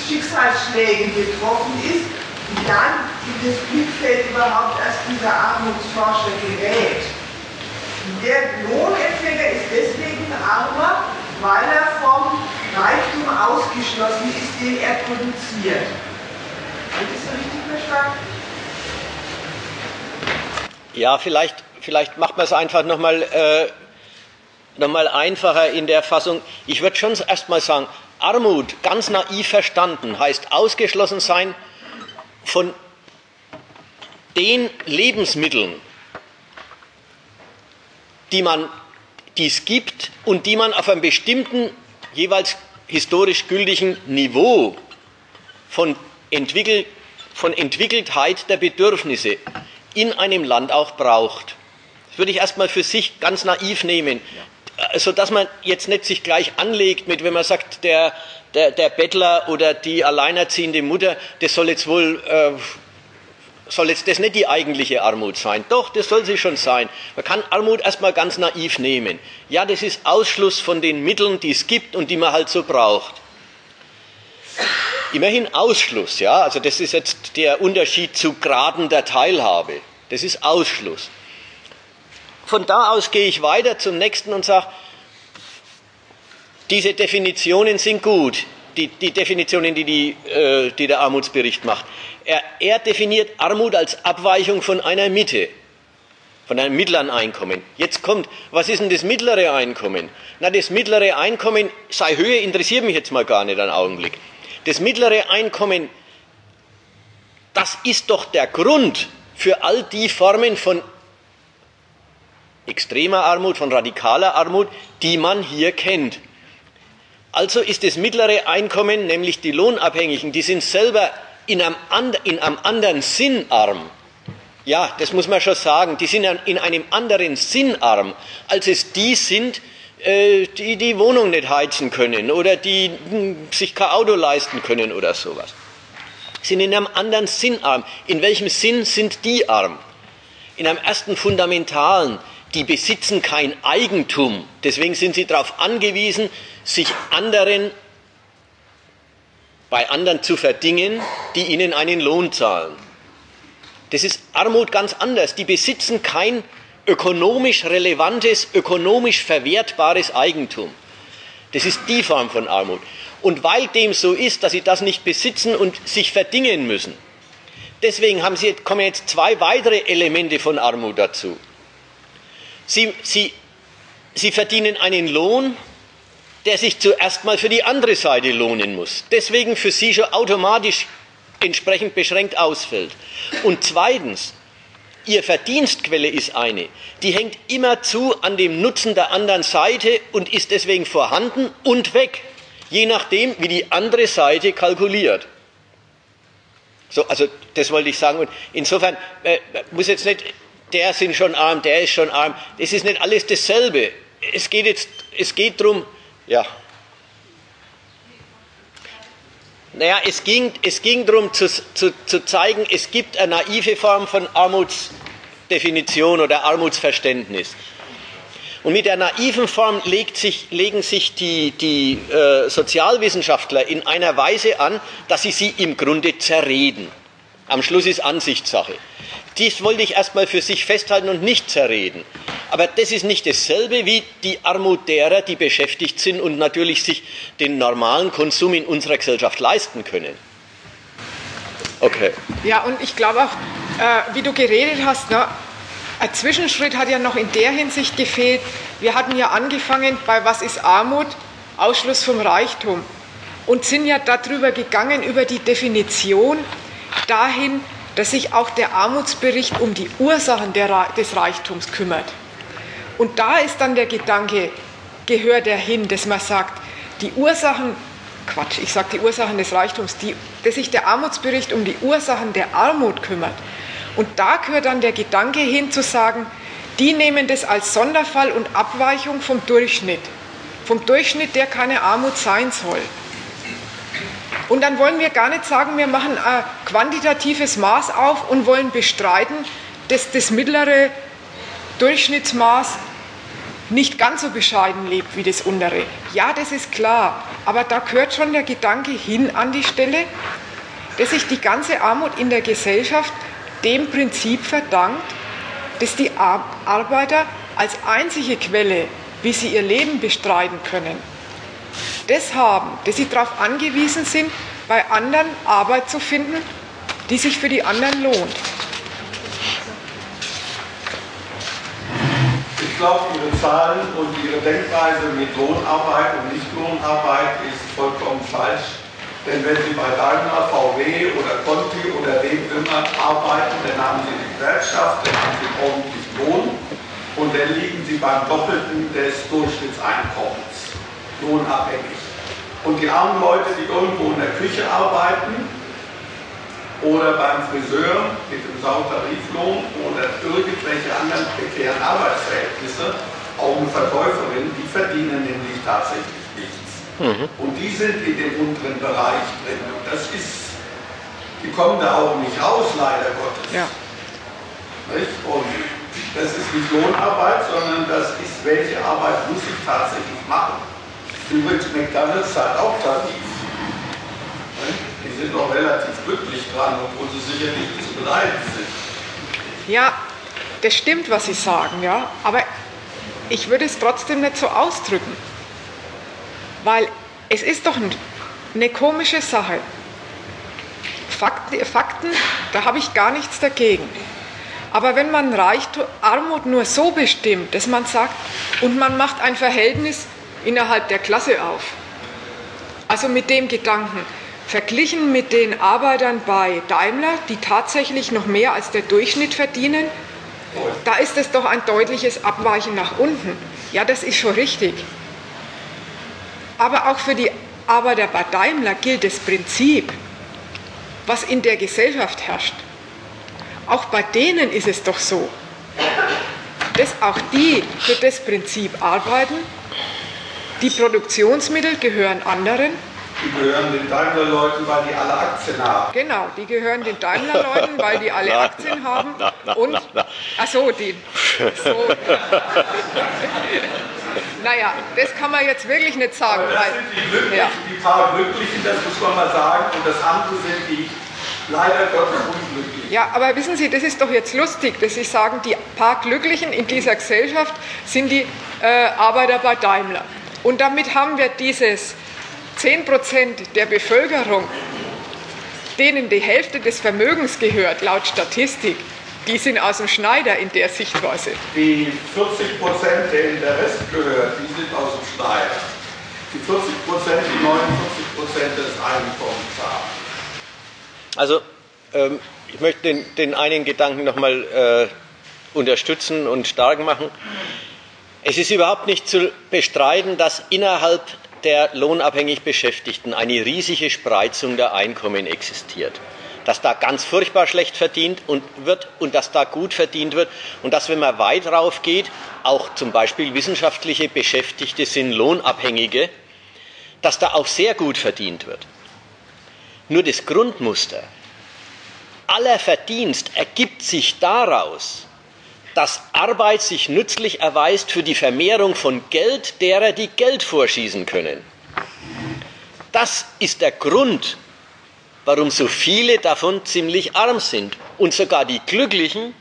Schicksalsschlägen getroffen ist und dann in das Blickfeld überhaupt erst dieser Armutsforscher gerät. Der Lohnempfänger ist deswegen armer, weil er vom Reichtum ausgeschlossen ist, den er produziert. Habe ich das richtig verstanden? Ja, vielleicht, vielleicht macht man es einfach nochmal äh, noch einfacher in der Fassung. Ich würde schon erstmal sagen, Armut, ganz naiv verstanden, heißt ausgeschlossen sein von den Lebensmitteln, die man, die es gibt und die man auf einem bestimmten, jeweils historisch gültigen Niveau von, Entwickelt, von Entwickeltheit der Bedürfnisse in einem Land auch braucht. Das würde ich erstmal für sich ganz naiv nehmen also dass man jetzt nicht sich gleich anlegt mit, wenn man sagt, der, der, der Bettler oder die alleinerziehende Mutter, das soll jetzt wohl, äh, soll jetzt das nicht die eigentliche Armut sein. Doch, das soll sie schon sein. Man kann Armut erstmal ganz naiv nehmen. Ja, das ist Ausschluss von den Mitteln, die es gibt und die man halt so braucht. Immerhin Ausschluss, ja, also das ist jetzt der Unterschied zu Graden der Teilhabe. Das ist Ausschluss. Von da aus gehe ich weiter zum nächsten und sage, diese Definitionen sind gut, die, die Definitionen, die, die, äh, die, der Armutsbericht macht. Er, er definiert Armut als Abweichung von einer Mitte, von einem mittleren Einkommen. Jetzt kommt, was ist denn das mittlere Einkommen? Na, das mittlere Einkommen sei Höhe, interessiert mich jetzt mal gar nicht einen Augenblick. Das mittlere Einkommen, das ist doch der Grund für all die Formen von extremer Armut, von radikaler Armut, die man hier kennt. Also ist das mittlere Einkommen, nämlich die Lohnabhängigen, die sind selber in einem, in einem anderen Sinn arm. Ja, das muss man schon sagen. Die sind in einem anderen Sinn arm, als es die sind, äh, die die Wohnung nicht heizen können oder die hm, sich kein Auto leisten können oder sowas. Sind in einem anderen Sinn arm. In welchem Sinn sind die arm? In einem ersten fundamentalen. Die besitzen kein Eigentum. Deswegen sind sie darauf angewiesen, sich anderen bei anderen zu verdingen, die ihnen einen Lohn zahlen. Das ist Armut ganz anders. Die besitzen kein ökonomisch relevantes, ökonomisch verwertbares Eigentum. Das ist die Form von Armut. Und weil dem so ist, dass sie das nicht besitzen und sich verdingen müssen, deswegen haben sie, kommen jetzt zwei weitere Elemente von Armut dazu. Sie, sie, sie verdienen einen Lohn, der sich zuerst mal für die andere Seite lohnen muss. Deswegen für sie schon automatisch entsprechend beschränkt ausfällt. Und zweitens, ihr Verdienstquelle ist eine, die hängt immerzu an dem Nutzen der anderen Seite und ist deswegen vorhanden und weg, je nachdem, wie die andere Seite kalkuliert. So, also das wollte ich sagen. Und insofern äh, muss jetzt nicht, der sind schon arm, der ist schon arm. Es ist nicht alles dasselbe. Es geht jetzt, es geht darum, ja. Naja, es ging, es ging darum zu, zu, zu zeigen, es gibt eine naive Form von Armutsdefinition oder Armutsverständnis. Und mit der naiven Form sich, legen sich die, die äh, Sozialwissenschaftler in einer Weise an, dass sie sie im Grunde zerreden. Am Schluss ist Ansichtssache. Dies wollte ich erstmal für sich festhalten und nicht zerreden. Aber das ist nicht dasselbe wie die Armut derer, die beschäftigt sind und natürlich sich den normalen Konsum in unserer Gesellschaft leisten können. Okay. Ja, und ich glaube auch, äh, wie du geredet hast, ne, ein Zwischenschritt hat ja noch in der Hinsicht gefehlt. Wir hatten ja angefangen bei Was ist Armut? Ausschluss vom Reichtum. Und sind ja darüber gegangen, über die Definition dahin, dass sich auch der Armutsbericht um die Ursachen der, des Reichtums kümmert. Und da ist dann der Gedanke, gehört er hin, dass man sagt, die Ursachen, Quatsch, ich sage die Ursachen des Reichtums, die, dass sich der Armutsbericht um die Ursachen der Armut kümmert. Und da gehört dann der Gedanke hin zu sagen, die nehmen das als Sonderfall und Abweichung vom Durchschnitt. Vom Durchschnitt, der keine Armut sein soll. Und dann wollen wir gar nicht sagen, wir machen ein quantitatives Maß auf und wollen bestreiten, dass das mittlere Durchschnittsmaß nicht ganz so bescheiden lebt wie das untere. Ja, das ist klar, aber da gehört schon der Gedanke hin an die Stelle, dass sich die ganze Armut in der Gesellschaft dem Prinzip verdankt, dass die Arbeiter als einzige Quelle, wie sie ihr Leben bestreiten können, das haben, dass sie darauf angewiesen sind, bei anderen Arbeit zu finden, die sich für die anderen lohnt. Ich glaube, Ihre Zahlen und Ihre Denkweise mit Lohnarbeit und Nichtlohnarbeit ist vollkommen falsch. Denn wenn Sie bei Daimler, VW oder Conti oder wem immer arbeiten, dann haben Sie die Gewerkschaft, dann haben Sie ordentlich Lohn und dann liegen Sie beim Doppelten des Durchschnittseinkommens, lohnabhängig. Und die armen Leute, die irgendwo in der Küche arbeiten, oder beim Friseur mit dem Sautariflohn oder irgendwelche anderen prekären Arbeitsverhältnisse, auch eine Verkäuferin, die verdienen nämlich tatsächlich nichts. Mhm. Und die sind in dem unteren Bereich drin. Und das ist, die kommen da auch nicht raus, leider Gottes. Ja. Nicht? Und das ist nicht Lohnarbeit, sondern das ist, welche Arbeit muss ich tatsächlich machen. Übrigens, McDonalds hat auch Tarif die sind noch relativ glücklich dran, obwohl sie sicherlich nicht zu beneiden sind. Ja, das stimmt, was Sie sagen, ja, aber ich würde es trotzdem nicht so ausdrücken, weil es ist doch eine komische Sache. Fakten, Fakten da habe ich gar nichts dagegen. Aber wenn man Reichtum, Armut nur so bestimmt, dass man sagt, und man macht ein Verhältnis innerhalb der Klasse auf, also mit dem Gedanken, verglichen mit den Arbeitern bei Daimler, die tatsächlich noch mehr als der Durchschnitt verdienen, da ist es doch ein deutliches Abweichen nach unten. Ja, das ist schon richtig. Aber auch für die Arbeiter bei Daimler gilt das Prinzip, was in der Gesellschaft herrscht. Auch bei denen ist es doch so, dass auch die für das Prinzip arbeiten. Die Produktionsmittel gehören anderen die gehören den Daimler-Leuten, weil die alle Aktien haben. Genau, die gehören den Daimler-Leuten, weil die alle Aktien haben. Und, ach so, die. So. naja, das kann man jetzt wirklich nicht sagen. Aber das weil, sind die Glücklichen, ja. die paar Glücklichen, das muss man mal sagen. Und das andere sind die leider Gottes Unglücklichen. Ja, aber wissen Sie, das ist doch jetzt lustig, dass Sie sagen, die paar Glücklichen in dieser Gesellschaft sind die äh, Arbeiter bei Daimler. Und damit haben wir dieses 10 Prozent der Bevölkerung, denen die Hälfte des Vermögens gehört, laut Statistik, die sind aus dem Schneider in der Sichtweise. Die 40 Prozent, denen der Rest gehört, die sind aus dem Schneider. Die 40 Prozent, die 49 Prozent des Einkommens haben. Also, ähm, ich möchte den, den einen Gedanken nochmal äh, unterstützen und stark machen. Es ist überhaupt nicht zu bestreiten, dass innerhalb der lohnabhängig Beschäftigten eine riesige Spreizung der Einkommen existiert. Dass da ganz furchtbar schlecht verdient und wird und dass da gut verdient wird und dass, wenn man weit rauf geht, auch zum Beispiel wissenschaftliche Beschäftigte sind Lohnabhängige, dass da auch sehr gut verdient wird. Nur das Grundmuster aller Verdienst ergibt sich daraus, dass Arbeit sich nützlich erweist für die Vermehrung von Geld derer, die Geld vorschießen können. Das ist der Grund, warum so viele davon ziemlich arm sind und sogar die Glücklichen,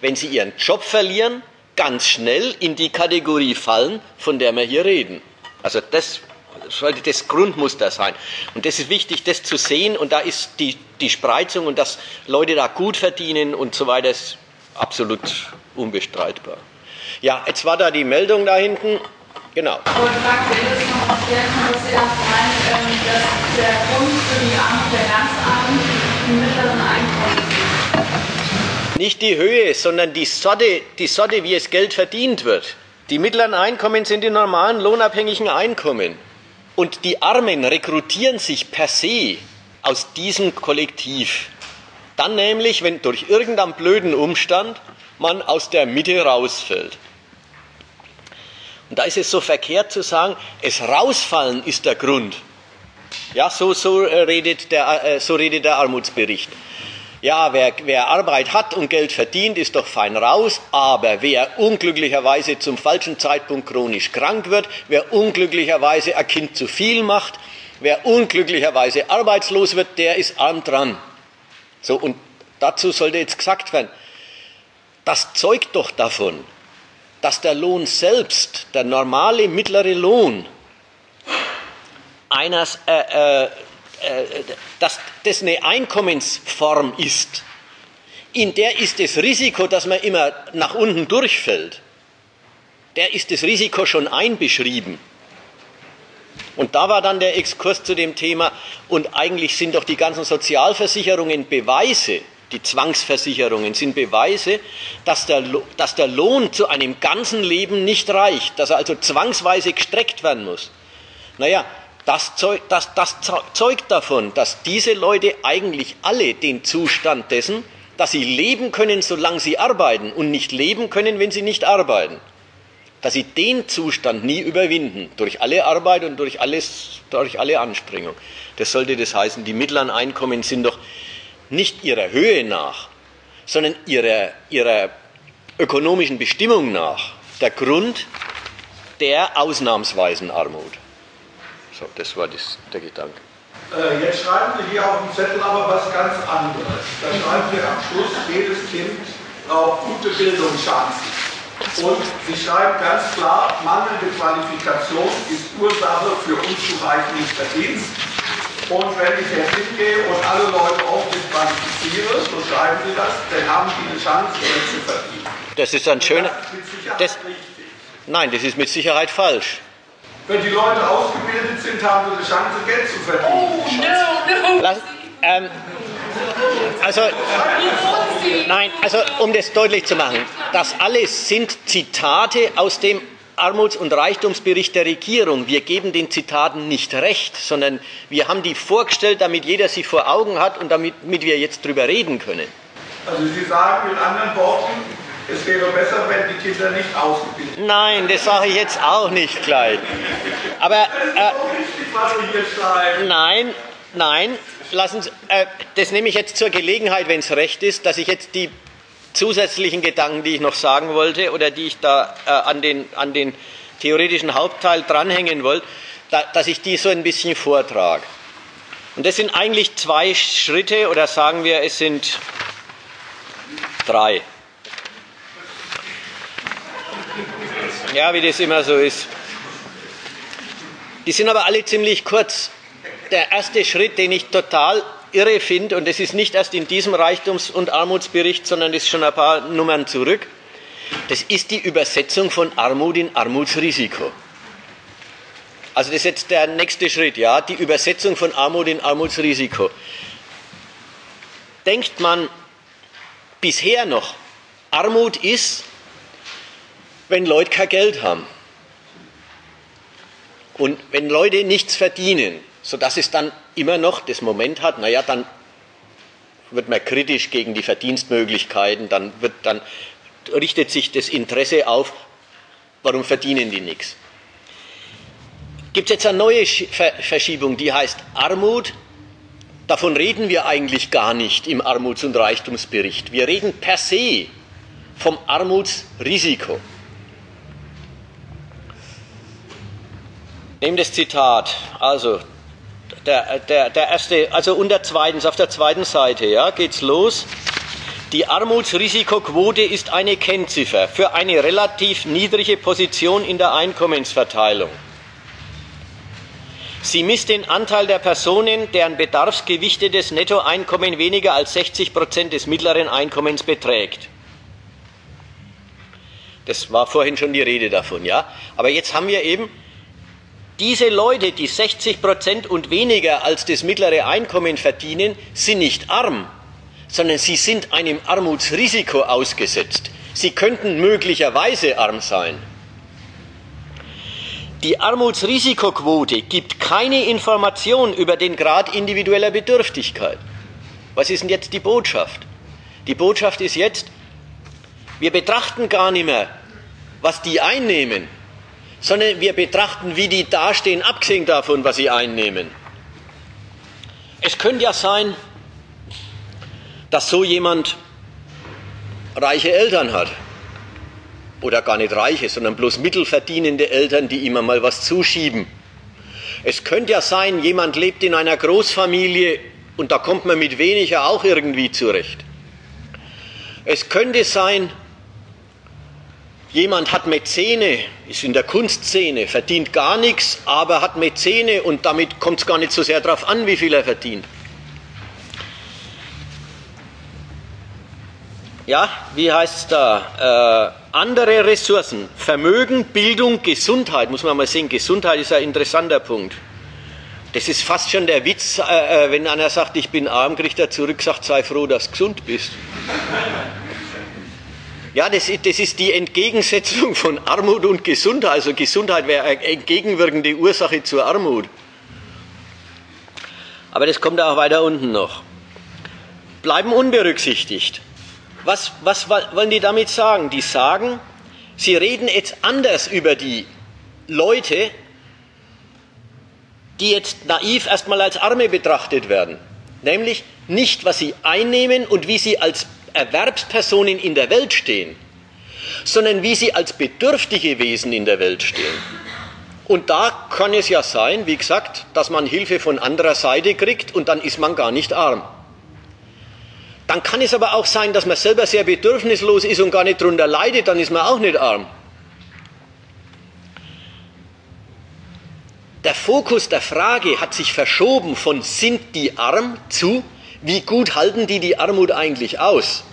wenn sie ihren Job verlieren, ganz schnell in die Kategorie fallen, von der wir hier reden. Also das sollte das Grundmuster sein. Und das ist wichtig, das zu sehen. Und da ist die, die Spreizung und dass Leute da gut verdienen und so weiter, absolut unbestreitbar. Ja, jetzt war da die Meldung da hinten. Genau. Und fragt, wenn das noch erklären kann, meint, ähm, dass der Grund für die Armut der ganz Armen die mittleren Einkommen Nicht die Höhe, sondern die Sorte, die Sorte, wie es Geld verdient wird. Die mittleren Einkommen sind die normalen lohnabhängigen Einkommen. Und die Armen rekrutieren sich per se aus diesem Kollektiv. Dann nämlich, wenn durch irgendeinen blöden Umstand man aus der Mitte rausfällt. Und da ist es so verkehrt zu sagen, es rausfallen ist der Grund. Ja, so, so, äh, redet, der, äh, so redet der Armutsbericht. Ja, wer, wer Arbeit hat und Geld verdient, ist doch fein raus, aber wer unglücklicherweise zum falschen Zeitpunkt chronisch krank wird, wer unglücklicherweise ein Kind zu viel macht, wer unglücklicherweise arbeitslos wird, der ist arm dran. So, und dazu sollte jetzt gesagt werden, das zeugt doch davon, dass der Lohn selbst, der normale mittlere Lohn, eines, äh, äh, äh, dass das eine Einkommensform ist, in der ist das Risiko, dass man immer nach unten durchfällt, der ist das Risiko schon einbeschrieben. Und da war dann der Exkurs zu dem Thema, und eigentlich sind doch die ganzen Sozialversicherungen Beweise, die Zwangsversicherungen sind Beweise, dass der, dass der Lohn zu einem ganzen Leben nicht reicht, dass er also zwangsweise gestreckt werden muss. Naja, das, zeug, das, das zeugt davon, dass diese Leute eigentlich alle den Zustand dessen, dass sie leben können, solange sie arbeiten und nicht leben können, wenn sie nicht arbeiten dass sie den Zustand nie überwinden, durch alle Arbeit und durch, alles, durch alle Anstrengung. Das sollte das heißen, die mittleren Einkommen sind doch nicht ihrer Höhe nach, sondern ihrer, ihrer ökonomischen Bestimmung nach der Grund der ausnahmsweisen Armut. So, das war das, der Gedanke. Äh, jetzt schreiben Sie hier auf dem Zettel aber was ganz anderes. Da schreiben Sie am Schluss, jedes Kind braucht gute Bildungschancen. Und Sie schreiben ganz klar, mangelnde Qualifikation ist Ursache für unzureichenden Verdienst. Und wenn ich jetzt hingehe und alle Leute ordentlich qualifiziere, so schreiben Sie das, dann haben die eine Chance, Geld zu verdienen. Das ist ein schöner. Das, nein, das ist mit Sicherheit falsch. Wenn die Leute ausgebildet sind, haben sie eine Chance, Geld zu verdienen. Oh, no, no. Lass, ähm, also, nein, also um das deutlich zu machen, das alles sind Zitate aus dem Armuts- und Reichtumsbericht der Regierung. Wir geben den Zitaten nicht recht, sondern wir haben die vorgestellt, damit jeder sie vor Augen hat und damit, damit wir jetzt drüber reden können. Also Sie sagen mit anderen Worten, es wäre besser, wenn die Kinder nicht ausgebildet sind. Nein, das sage ich jetzt auch nicht gleich. Aber äh, richtig, nein, nein, lassen Sie, äh, das nehme ich jetzt zur Gelegenheit, wenn es recht ist, dass ich jetzt die zusätzlichen Gedanken, die ich noch sagen wollte oder die ich da äh, an, den, an den theoretischen Hauptteil dranhängen wollte, da, dass ich die so ein bisschen vortrage. Und das sind eigentlich zwei Schritte oder sagen wir, es sind drei. Ja, wie das immer so ist. Die sind aber alle ziemlich kurz. Der erste Schritt, den ich total irre finde, und das ist nicht erst in diesem Reichtums- und Armutsbericht, sondern das ist schon ein paar Nummern zurück, das ist die Übersetzung von Armut in Armutsrisiko. Also das ist jetzt der nächste Schritt, ja, die Übersetzung von Armut in Armutsrisiko. Denkt man bisher noch, Armut ist, wenn Leute kein Geld haben. Und wenn Leute nichts verdienen, sodass es dann immer noch das Moment hat, naja, dann wird man kritisch gegen die Verdienstmöglichkeiten, dann, wird, dann richtet sich das Interesse auf, warum verdienen die nichts. Gibt es jetzt eine neue Schi- Ver Verschiebung, die heißt Armut. Davon reden wir eigentlich gar nicht im Armuts- und Reichtumsbericht. Wir reden per se vom Armutsrisiko. Nehmen das Zitat. Also, der, der, der erste, also unter zweitens, auf der zweiten Seite, ja, geht's los. Die Armutsrisikoquote ist eine Kennziffer für eine relativ niedrige Position in der Einkommensverteilung. Sie misst den Anteil der Personen, deren bedarfsgewichtetes Nettoeinkommen weniger als 60 Prozent des mittleren Einkommens beträgt. Das war vorhin schon die Rede davon, ja. Aber jetzt haben wir eben diese Leute, die 60 Prozent und weniger als das mittlere Einkommen verdienen, sind nicht arm, sondern sie sind einem Armutsrisiko ausgesetzt. Sie könnten möglicherweise arm sein. Die Armutsrisikoquote gibt keine Information über den Grad individueller Bedürftigkeit. Was ist denn jetzt die Botschaft? Die Botschaft ist jetzt, wir betrachten gar nicht mehr, was die einnehmen, sondern wir betrachten, wie die dastehen, abgesehen davon, was sie einnehmen. Es könnte ja sein, dass so jemand reiche Eltern hat. Oder gar nicht reiche, sondern bloß mittelverdienende Eltern, die immer mal was zuschieben. Es könnte ja sein, jemand lebt in einer Großfamilie und da kommt man mit weniger auch irgendwie zurecht. Es könnte sein, jemand hat Mäzene, ist in der Kunstszene, verdient gar nichts, aber hat Mäzene und damit kommt es gar nicht so sehr darauf an, wie viel er verdient. Ja, wie heißt es da? Äh, andere Ressourcen, Vermögen, Bildung, Gesundheit, muss man mal sehen, Gesundheit ist ein interessanter Punkt. Das ist fast schon der Witz, äh, äh, wenn einer sagt, ich bin arm, kriegt er zurück, sagt, sei froh, dass du gesund bist. Ja, das ist, das ist die Entgegensetzung von Armut und Gesundheit. Also Gesundheit wäre eine entgegenwirkende Ursache zur Armut. Aber das kommt auch weiter unten noch. Bleiben unberücksichtigt. Was, was wollen die damit sagen? Die sagen, sie reden jetzt anders über die Leute, die jetzt naiv erstmal als Arme betrachtet werden. Nämlich nicht, was sie einnehmen und wie sie als Erwerbspersonen in der Welt stehen, sondern wie sie als bedürftige Wesen in der Welt stehen. Und da kann es ja sein, wie gesagt, dass man Hilfe von anderer Seite kriegt und dann ist man gar nicht arm. Dann kann es aber auch sein, dass man selber sehr bedürfnislos ist und gar nicht darunter leidet, dann ist man auch nicht arm. Der Fokus der Frage hat sich verschoben von sind die arm zu wie gut halten die die Armut eigentlich aus?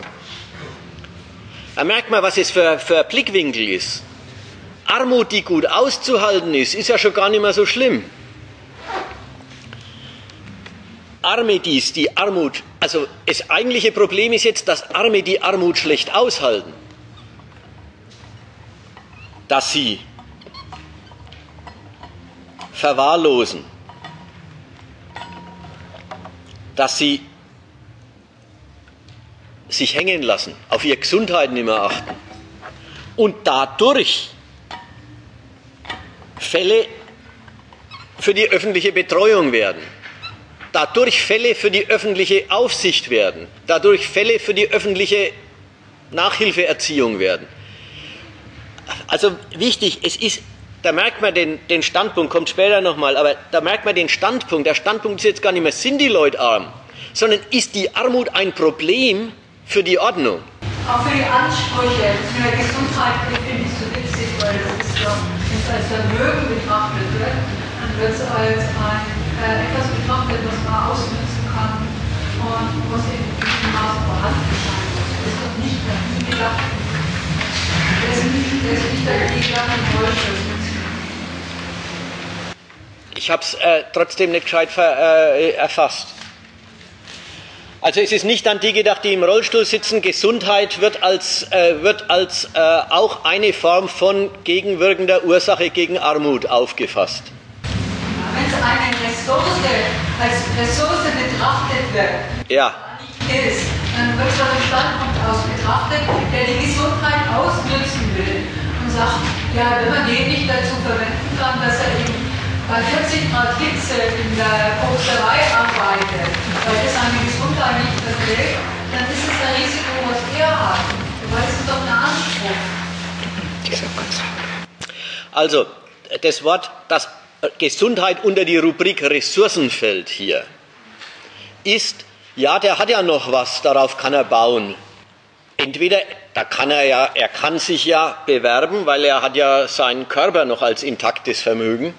Da merkt man, was es für, für Blickwinkel ist. Armut, die gut auszuhalten ist, ist ja schon gar nicht mehr so schlimm. Arme dies, die Armut, also das eigentliche Problem ist jetzt, dass Arme die Armut schlecht aushalten. Dass sie verwahrlosen, dass sie sich hängen lassen, auf ihre Gesundheit nicht mehr achten und dadurch Fälle für die öffentliche Betreuung werden, dadurch Fälle für die öffentliche Aufsicht werden, dadurch Fälle für die öffentliche Nachhilfeerziehung werden. Also wichtig, es ist, da merkt man den, den Standpunkt, kommt später nochmal, aber da merkt man den Standpunkt. Der Standpunkt ist jetzt gar nicht mehr, sind die Leute arm, sondern ist die Armut ein Problem für die Ordnung? Auch für die Ansprüche mit der Gesundheit finde ich so witzig, weil das ist doch, wenn es als Vermögen betrachtet wird, dann wird es als ein, äh, etwas betrachtet, was man ausnutzen kann und was in diesem Maße vorhanden sein muss. Das ist doch nicht dafür gedacht. Das ist nicht, das ist nicht dafür gedacht, ein Ich habe es äh, trotzdem nicht gescheit ver, äh, erfasst. Also es ist nicht an die gedacht, die im Rollstuhl sitzen. Gesundheit wird als, äh, wird als äh, auch eine Form von gegenwirkender Ursache gegen Armut aufgefasst. Wenn es eine Ressource als Ressource betrachtet wird, ja. nicht ist, dann wird von einem Standpunkt aus betrachtet, der die Gesundheit ausnützen will und sagt, ja, wenn man den nicht dazu verwenden kann, dass er eben bei 40 Grad Hitze in der Obsterei arbeitet, weil er seine Gesundheit nicht verträgt, dann ist es ein Risiko, was er hat. Weil es ist doch ein Anspruch. Also, das Wort, das Gesundheit unter die Rubrik Ressourcen fällt hier, ist, ja, der hat ja noch was, darauf kann er bauen. Entweder, da kann er ja, er kann sich ja bewerben, weil er hat ja seinen Körper noch als intaktes Vermögen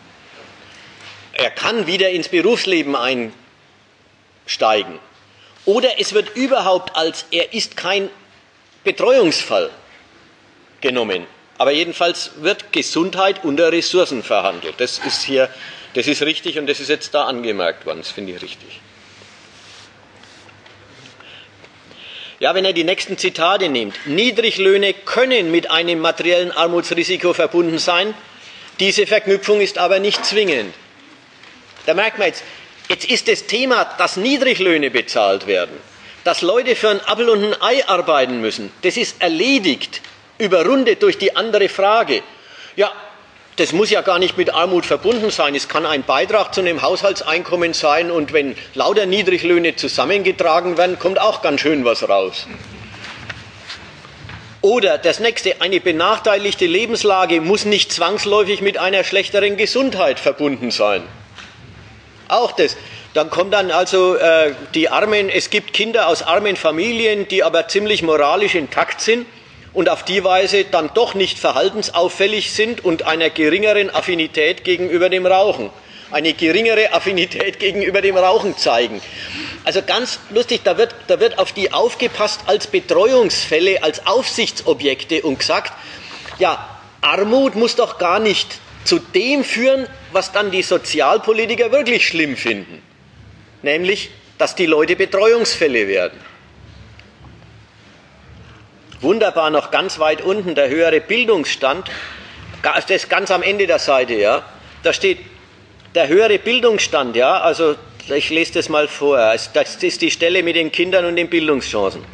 er kann wieder ins Berufsleben einsteigen. Oder es wird überhaupt als er ist kein Betreuungsfall genommen. Aber jedenfalls wird Gesundheit unter Ressourcen verhandelt. Das ist hier, das ist richtig und das ist jetzt da angemerkt worden. Das finde ich richtig. Ja, wenn er die nächsten Zitate nimmt. Niedriglöhne können mit einem materiellen Armutsrisiko verbunden sein. Diese Verknüpfung ist aber nicht zwingend. Da merkt man jetzt, jetzt ist das Thema, dass Niedriglöhne bezahlt werden, dass Leute für ein Apfel und ein Ei arbeiten müssen, das ist erledigt, überrundet durch die andere Frage. Ja, das muss ja gar nicht mit Armut verbunden sein. Es kann ein Beitrag zu einem Haushaltseinkommen sein und wenn lauter Niedriglöhne zusammengetragen werden, kommt auch ganz schön was raus. Oder das nächste, eine benachteiligte Lebenslage muss nicht zwangsläufig mit einer schlechteren Gesundheit verbunden sein. Auch das. Dann kommen dann also äh, die Armen, es gibt Kinder aus armen Familien, die aber ziemlich moralisch intakt sind und auf die Weise dann doch nicht verhaltensauffällig sind und einer geringeren Affinität gegenüber dem Rauchen, eine geringere Affinität gegenüber dem Rauchen zeigen. Also ganz lustig, da wird, da wird auf die aufgepasst als Betreuungsfälle, als Aufsichtsobjekte und gesagt, ja, Armut muss doch gar nicht zu dem führen, was dann die Sozialpolitiker wirklich schlimm finden, nämlich, dass die Leute Betreuungsfälle werden. Wunderbar, noch ganz weit unten, der höhere Bildungsstand, das ist ganz am Ende der Seite, ja, da steht der höhere Bildungsstand, ja, also ich lese das mal vor, das ist die Stelle mit den Kindern und den Bildungschancen.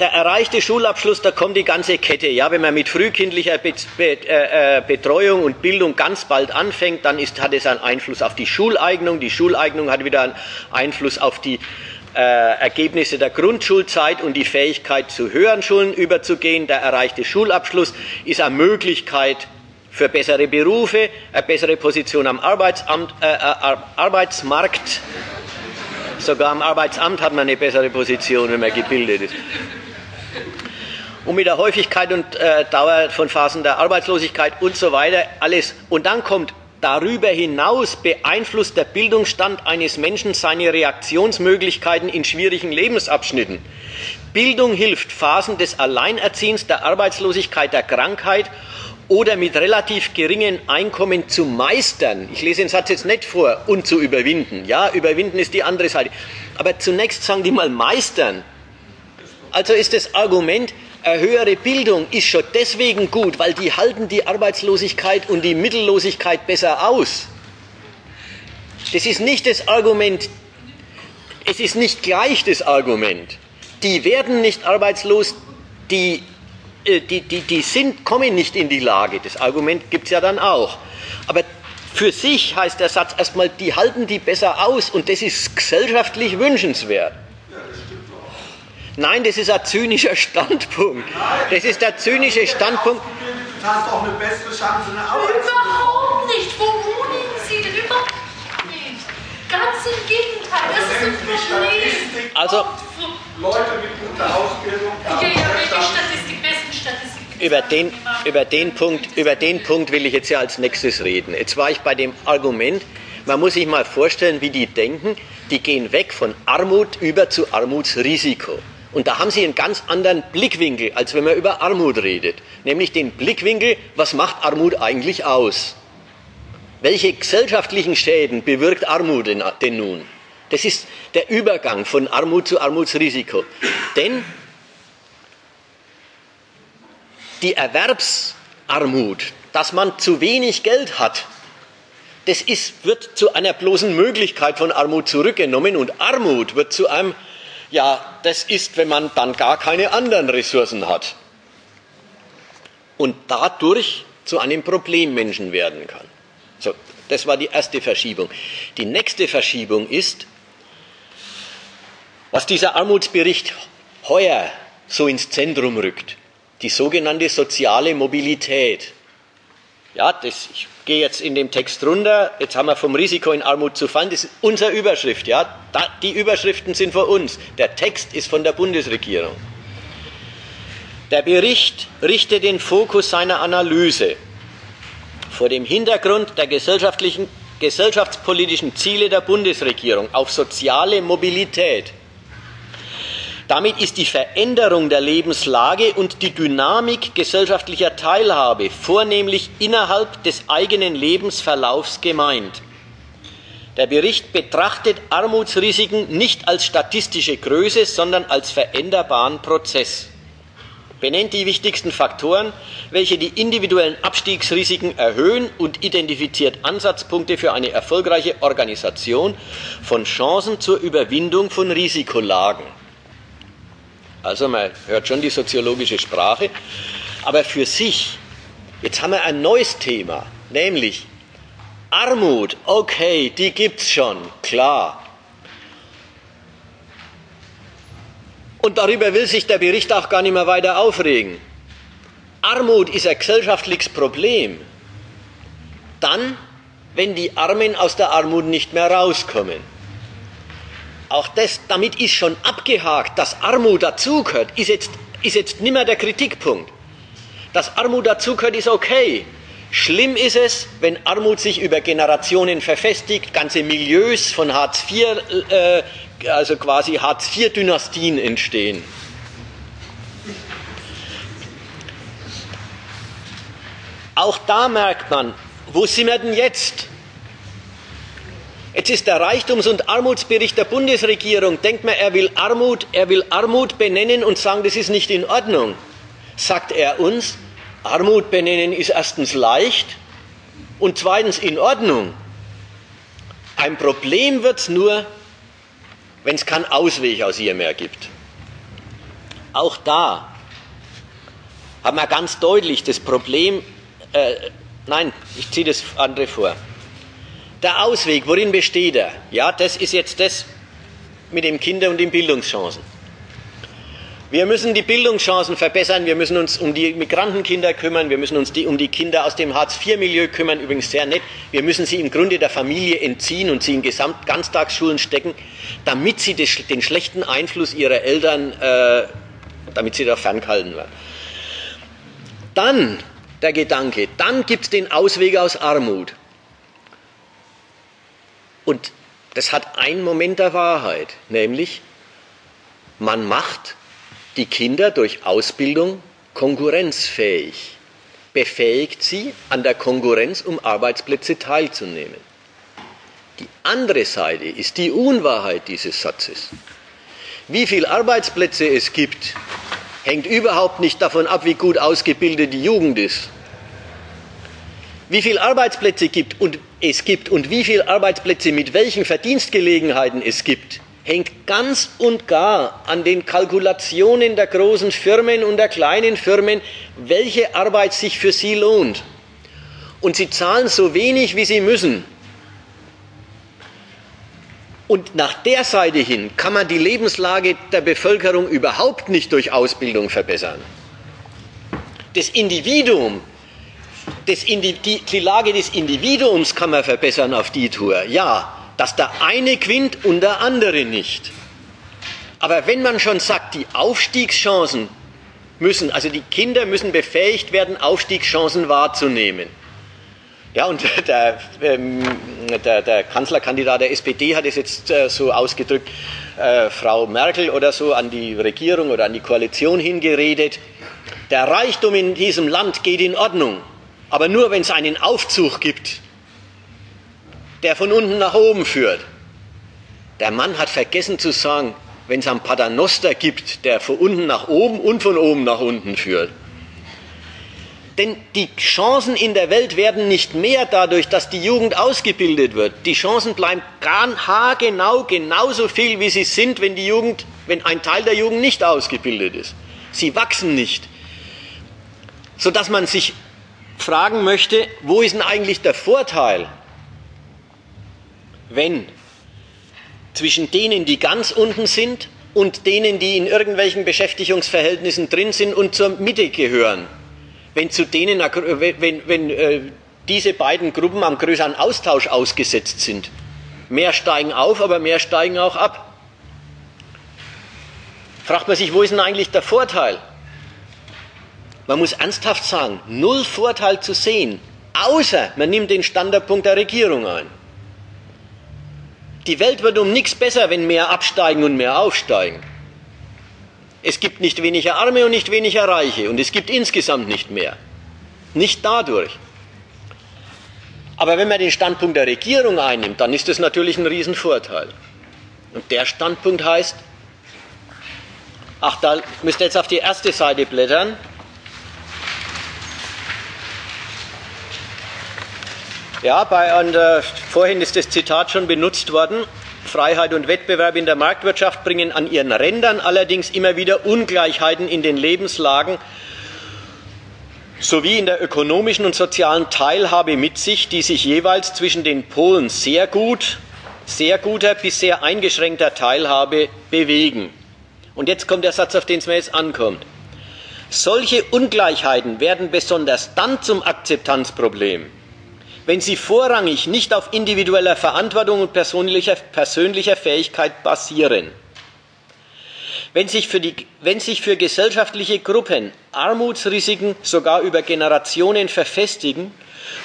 Der erreichte Schulabschluss, da kommt die ganze Kette. Ja, wenn man mit frühkindlicher äh, äh, Betreuung und Bildung ganz bald anfängt, dann ist, hat es einen Einfluss auf die Schuleignung. Die Schuleignung hat wieder einen Einfluss auf die äh, Ergebnisse der Grundschulzeit und die Fähigkeit, zu höheren Schulen überzugehen. Der erreichte Schulabschluss ist eine Möglichkeit für bessere Berufe, eine bessere Position am Arbeitsamt, äh, äh Arbeitsmarkt. Sogar am Arbeitsamt hat man eine bessere Position, wenn man gebildet ist und mit der Häufigkeit und äh, Dauer von Phasen der Arbeitslosigkeit und so weiter, alles. Und dann kommt Darüber hinaus beeinflusst der Bildungsstand eines Menschen seine Reaktionsmöglichkeiten in schwierigen Lebensabschnitten. Bildung hilft, Phasen des Alleinerziehens, der Arbeitslosigkeit, der Krankheit oder mit relativ geringem Einkommen zu meistern. Ich lese den Satz jetzt nicht vor und zu überwinden. Ja, überwinden ist die andere Seite. Aber zunächst sagen die mal meistern. Also ist das Argument, höhere Bildung ist schon deswegen gut, weil die halten die Arbeitslosigkeit und die Mittellosigkeit besser aus. Das ist nicht das Argument, es ist nicht gleich das Argument. Die werden nicht arbeitslos, die, äh, die, die, die sind, kommen nicht in die Lage. Das Argument gibt es ja dann auch. Aber für sich heißt der Satz erstmal, die halten die besser aus und das ist gesellschaftlich wünschenswert. Nein, das ist ein zynischer Standpunkt. Das ist der zynische Standpunkt. Du hast doch eine bessere Chance, eine Arbeit Überhaupt nicht. Wo wohnen Sie denn? Überhaupt nicht. Ganz im Gegenteil. Das ist ein Problem. Also, Leute mit guter Ausbildung. Ja, ja, welche Statistik? Besten Statistik. über den, über, den Punkt, über den Punkt will ich jetzt ja als nächstes reden. Jetzt war ich bei dem Argument, man muss sich mal vorstellen, wie die denken. Die gehen weg von Armut über zu Armutsrisiko. Und da haben sie einen ganz anderen Blickwinkel, als wenn man über Armut redet. Nämlich den Blickwinkel, was macht Armut eigentlich aus? Welche gesellschaftlichen Schäden bewirkt Armut denn, nun? Das ist der Übergang von Armut zu Armutsrisiko. Denn die Erwerbsarmut, dass man zu wenig Geld hat, das ist, wird zu einer bloßen Möglichkeit von Armut zurückgenommen und Armut wird zu einem ja, das ist, wenn man dann gar keine anderen Ressourcen hat und dadurch zu einem Problemmenschen werden kann. So, das war die erste Verschiebung. Die nächste Verschiebung ist, was dieser Armutsbericht heuer so ins Zentrum rückt, die sogenannte soziale Mobilität. Ja, das, ich gehe jetzt in dem Text runter. Jetzt haben wir vom Risiko in Armut zu fallen. Das ist unsere Überschrift. Ja, da, die Überschriften sind von uns. Der Text ist von der Bundesregierung. Der Bericht richtet den Fokus seiner Analyse vor dem Hintergrund der gesellschaftlichen, gesellschaftspolitischen Ziele der Bundesregierung auf soziale Mobilität damit ist die Veränderung der Lebenslage und die Dynamik gesellschaftlicher Teilhabe vornehmlich innerhalb des eigenen Lebensverlaufs gemeint. Der Bericht betrachtet Armutsrisiken nicht als statistische Größe, sondern als veränderbaren Prozess. Benennt die wichtigsten Faktoren, welche die individuellen Abstiegsrisiken erhöhen und identifiziert Ansatzpunkte für eine erfolgreiche Organisation von Chancen zur Überwindung von Risikolagen. Also man hört schon die soziologische Sprache. Aber für sich, jetzt haben wir ein neues Thema, nämlich Armut. Okay, die gibt es schon, klar. Und darüber will sich der Bericht auch gar nicht mehr weiter aufregen. Armut ist ein gesellschaftliches Problem. Dann, wenn die Armen aus der Armut nicht mehr rauskommen. Auch das, damit ist schon abgehakt, dass Armut dazugehört, ist jetzt, ist jetzt nicht mehr der Kritikpunkt. Dass Armut dazugehört, ist okay. Schlimm ist es, wenn Armut sich über Generationen verfestigt, ganze Milieus von Hartz IV, äh, also quasi Hartz IV-Dynastien entstehen. Auch da merkt man, wo sind wir denn jetzt? Jetzt ist der Reichtums- und Armutsbericht der Bundesregierung. Denkt man, er will Armut, er will Armut benennen und sagen, das ist nicht in Ordnung. Sagt er uns, Armut benennen ist erstens leicht und zweitens in Ordnung. Ein Problem wird es nur, wenn es keinen Ausweg aus ihr mehr gibt. Auch da haben wir ganz deutlich das Problem, äh, nein, ich ziehe das andere vor. Der Ausweg, worin besteht er? Ja, das ist jetzt das mit den Kindern und den Bildungschancen. Wir müssen die Bildungschancen verbessern, wir müssen uns um die Migrantenkinder kümmern, wir müssen uns die, um die Kinder aus dem Hartz-IV-Milieu kümmern, übrigens sehr nett. Wir müssen sie im Grunde der Familie entziehen und sie in Gesamt Ganztagsschulen stecken, damit sie des, den schlechten Einfluss ihrer Eltern, äh, damit sie da ferngehalten werden. Dann der Gedanke, dann gibt es den Ausweg aus Armut. Und das hat einen Moment der Wahrheit, nämlich man macht die Kinder durch Ausbildung konkurrenzfähig, befähigt sie, an der Konkurrenz um Arbeitsplätze teilzunehmen. Die andere Seite ist die Unwahrheit dieses Satzes. Wie viele Arbeitsplätze es gibt, hängt überhaupt nicht davon ab, wie gut ausgebildet die Jugend ist. Wie viele Arbeitsplätze gibt und es gibt und wie viele Arbeitsplätze mit welchen Verdienstgelegenheiten es gibt, hängt ganz und gar an den Kalkulationen der großen Firmen und der kleinen Firmen, welche Arbeit sich für sie lohnt. Und sie zahlen so wenig, wie sie müssen. Und nach der Seite hin kann man die Lebenslage der Bevölkerung überhaupt nicht durch Ausbildung verbessern. Das Individuum, das die, die Lage des Individuums kann man verbessern auf die Tour, ja, dass der eine quinnt und der andere nicht. Aber wenn man schon sagt, die Aufstiegschancen müssen, also die Kinder müssen befähigt werden, Aufstiegschancen wahrzunehmen. Ja, und der, ähm, der, der Kanzlerkandidat der SPD hat es jetzt äh, so ausgedrückt, äh, Frau Merkel oder so an die Regierung oder an die Koalition hingeredet, der Reichtum in diesem Land geht in Ordnung, aber nur wenn es einen Aufzug gibt der von unten nach oben führt. Der Mann hat vergessen zu sagen, wenn es einen Paternoster gibt, der von unten nach oben und von oben nach unten führt. Denn die Chancen in der Welt werden nicht mehr dadurch, dass die Jugend ausgebildet wird. Die Chancen bleiben haargenau genauso viel, wie sie sind, wenn die Jugend, wenn ein Teil der Jugend nicht ausgebildet ist. Sie wachsen nicht. Sodass man sich fragen möchte, wo ist denn eigentlich der Vorteil wenn zwischen denen, die ganz unten sind und denen, die in irgendwelchen Beschäftigungsverhältnissen drin sind und zur Mitte gehören, wenn, zu denen, wenn, wenn äh, diese beiden Gruppen am größeren Austausch ausgesetzt sind. Mehr steigen auf, aber mehr steigen auch ab. Fragt man sich, wo ist denn eigentlich der Vorteil? Man muss ernsthaft sagen, null Vorteil zu sehen, außer man nimmt den Standardpunkt der Regierung ein. Die Welt wird um nichts besser, wenn mehr absteigen und mehr aufsteigen. Es gibt nicht weniger Arme und nicht weniger Reiche und es gibt insgesamt nicht mehr. Nicht dadurch. Aber wenn man den Standpunkt der Regierung einnimmt, dann ist das natürlich ein Riesenvorteil. Und der Standpunkt heißt, ach, da müsst ihr jetzt auf die erste Seite blättern, Ja, bei, und, äh, vorhin ist das Zitat schon benutzt worden. Freiheit und Wettbewerb in der Marktwirtschaft bringen an ihren Rändern allerdings immer wieder Ungleichheiten in den Lebenslagen sowie in der ökonomischen und sozialen Teilhabe mit sich, die sich jeweils zwischen den Polen sehr gut, sehr guter bis sehr eingeschränkter Teilhabe bewegen. Und jetzt kommt der Satz, auf den es mir jetzt ankommt. Solche Ungleichheiten werden besonders dann zum Akzeptanzproblem, wenn sie vorrangig nicht auf individueller Verantwortung und persönlicher, persönlicher Fähigkeit basieren. Wenn sich, für die, wenn sich für gesellschaftliche Gruppen Armutsrisiken sogar über Generationen verfestigen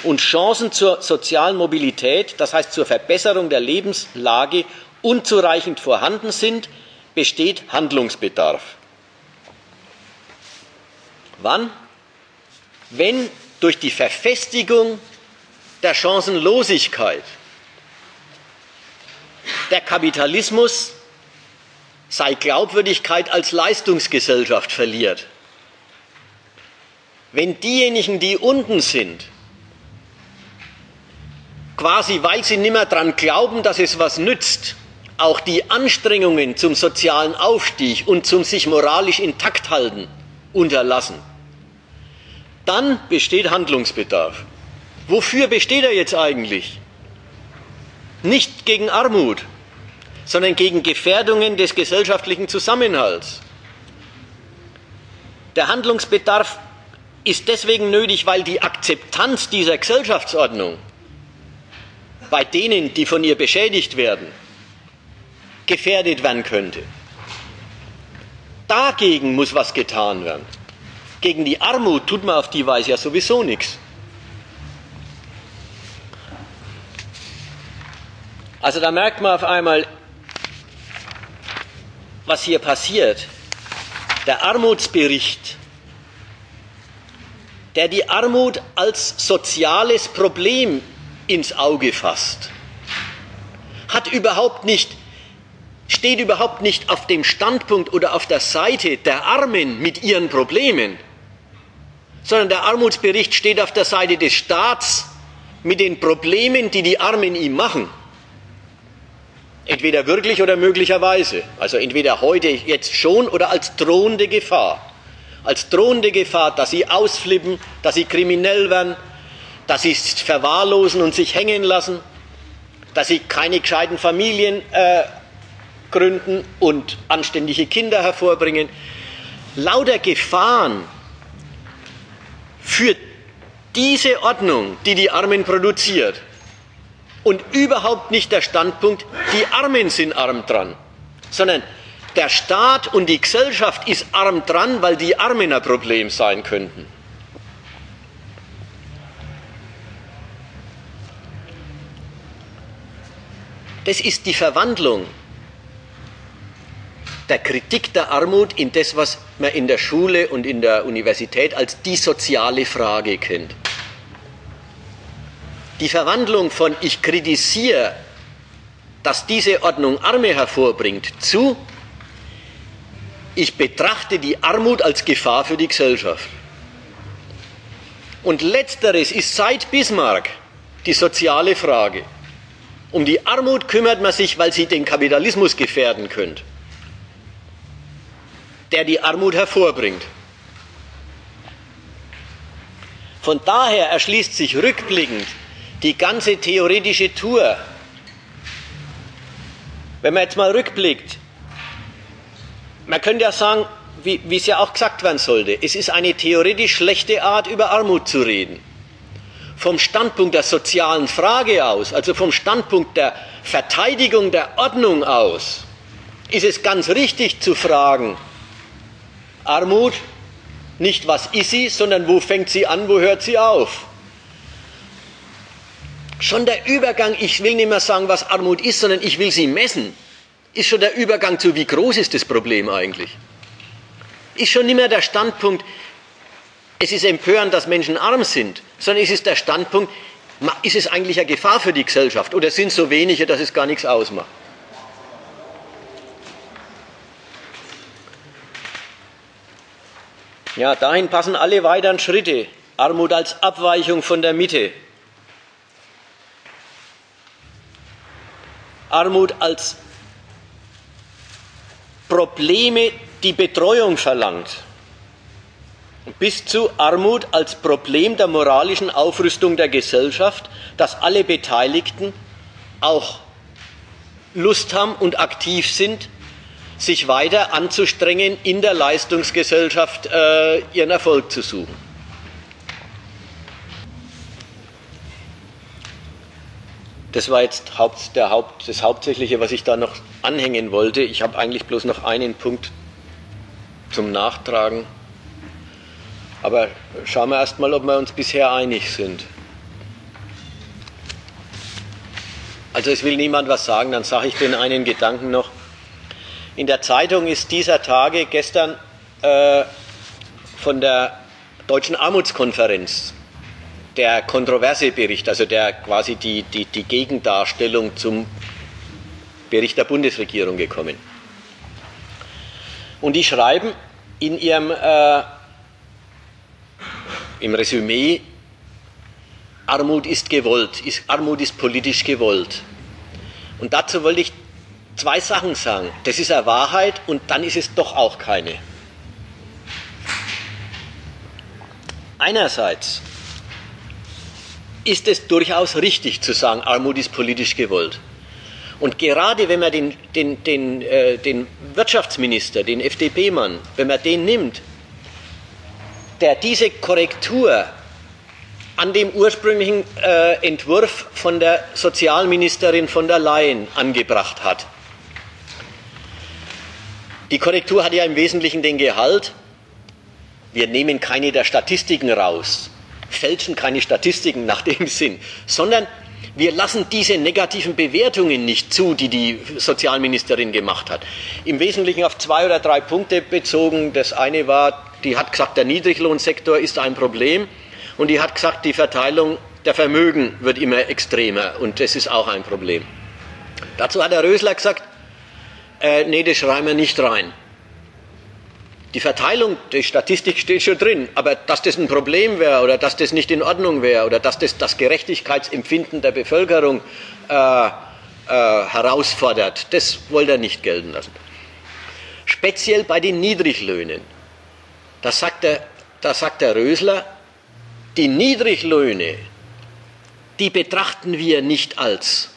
und Chancen zur sozialen Mobilität, das heißt zur Verbesserung der Lebenslage, unzureichend vorhanden sind, besteht Handlungsbedarf. Wann? Wenn durch die Verfestigung der Chancenlosigkeit. Der Kapitalismus sei Glaubwürdigkeit als Leistungsgesellschaft verliert. Wenn diejenigen, die unten sind, quasi weil sie nimmer daran glauben, dass es was nützt, auch die Anstrengungen zum sozialen Aufstieg und zum sich moralisch intakt halten unterlassen, dann besteht Handlungsbedarf. Wofür besteht er jetzt eigentlich? Nicht gegen Armut, sondern gegen Gefährdungen des gesellschaftlichen Zusammenhalts. Der Handlungsbedarf ist deswegen nötig, weil die Akzeptanz dieser Gesellschaftsordnung bei denen, die von ihr beschädigt werden, gefährdet werden könnte. Dagegen muss was getan werden. Gegen die Armut tut man auf die Weise ja sowieso nichts. Also da merkt man auf einmal, was hier passiert. Der Armutsbericht, der die Armut als soziales Problem ins Auge fasst, hat überhaupt nicht, steht überhaupt nicht auf dem Standpunkt oder auf der Seite der Armen mit ihren Problemen, sondern der Armutsbericht steht auf der Seite des Staats mit den Problemen, die die Armen ihm machen. Entweder wirklich oder möglicherweise. Also entweder heute jetzt schon oder als drohende Gefahr. Als drohende Gefahr, dass sie ausflippen, dass sie kriminell werden, dass sie es verwahrlosen und sich hängen lassen, dass sie keine gescheiten Familien äh, gründen und anständige Kinder hervorbringen. Lauter Gefahren für diese Ordnung, die die Armen produziert, und überhaupt nicht der Standpunkt, die Armen sind arm dran, sondern der Staat und die Gesellschaft ist arm dran, weil die Armen ein Problem sein könnten. Das ist die Verwandlung der Kritik der Armut in das, was man in der Schule und in der Universität als die soziale Frage kennt. Die Verwandlung von ich kritisiere, dass diese Ordnung Arme hervorbringt, zu ich betrachte die Armut als Gefahr für die Gesellschaft. Und letzteres ist seit Bismarck die soziale Frage. Um die Armut kümmert man sich, weil sie den Kapitalismus gefährden könnte, der die Armut hervorbringt. Von daher erschließt sich rückblickend die ganze theoretische Tour. Wenn man jetzt mal rückblickt, man könnte ja sagen, wie, wie es ja auch gesagt werden sollte, es ist eine theoretisch schlechte Art, über Armut zu reden. Vom Standpunkt der sozialen Frage aus, also vom Standpunkt der Verteidigung der Ordnung aus, ist es ganz richtig zu fragen, Armut, nicht was ist sie, sondern wo fängt sie an, wo hört sie auf? Schon der Übergang, ich will nicht mehr sagen, was Armut ist, sondern ich will sie messen, ist schon der Übergang zu, wie groß ist das Problem eigentlich? Ist schon nicht mehr der Standpunkt, es ist empörend, dass Menschen arm sind, sondern es ist der Standpunkt, ist es eigentlich eine Gefahr für die Gesellschaft oder sind es so wenige, dass es gar nichts ausmacht? Ja, dahin passen alle weiteren Schritte. Armut als Abweichung von der Mitte, Armut als Probleme, die Betreuung verlangt, bis zu Armut als Problem der moralischen Aufrüstung der Gesellschaft, dass alle Beteiligten auch Lust haben und aktiv sind, sich weiter anzustrengen, in der Leistungsgesellschaft äh, ihren Erfolg zu suchen. Das war jetzt Haupt, der Haupt, das Hauptsächliche, was ich da noch anhängen wollte. Ich habe eigentlich bloß noch einen Punkt zum Nachtragen. Aber schauen wir erst mal, ob wir uns bisher einig sind. Also es will niemand was sagen, dann sage ich den einen Gedanken noch. In der Zeitung ist dieser Tage gestern äh, von der Deutschen Armutskonferenz der kontroverse Bericht, also der quasi die, die, die Gegendarstellung zum Bericht der Bundesregierung gekommen. Und die schreiben in ihrem äh, im Resümee, Armut ist gewollt, ist, Armut ist politisch gewollt. Und dazu wollte ich zwei Sachen sagen. Das ist eine Wahrheit und dann ist es doch auch keine. Einerseits ist es durchaus richtig zu sagen, Armut ist politisch gewollt. Und gerade wenn man den, den, den, äh, den Wirtschaftsminister, den FDP-Mann, wenn man den nimmt, der diese Korrektur an dem ursprünglichen äh, Entwurf von der Sozialministerin von der Leyen angebracht hat. Die Korrektur hat ja im Wesentlichen den Gehalt, wir nehmen keine der Statistiken raus, fälschen keine Statistiken nach dem Sinn, sondern Wir lassen diese negativen Bewertungen nicht zu, die die Sozialministerin gemacht hat. Im Wesentlichen auf zwei oder drei Punkte bezogen. Das eine war, die hat gesagt, der Niedriglohnsektor ist ein Problem. Und die hat gesagt, die Verteilung der Vermögen wird immer extremer. Und das ist auch ein Problem. Dazu hat der Rösler gesagt, äh, nee, das schreiben wir nicht rein. Die Verteilung, die Statistik steht schon drin, aber dass das ein Problem wäre oder dass das nicht in Ordnung wäre oder dass das das Gerechtigkeitsempfinden der Bevölkerung äh, äh, herausfordert, das wollte er nicht gelten lassen. Speziell bei den Niedriglöhnen. Da sagt der, da sagt der Rösler, die Niedriglöhne, die betrachten wir nicht als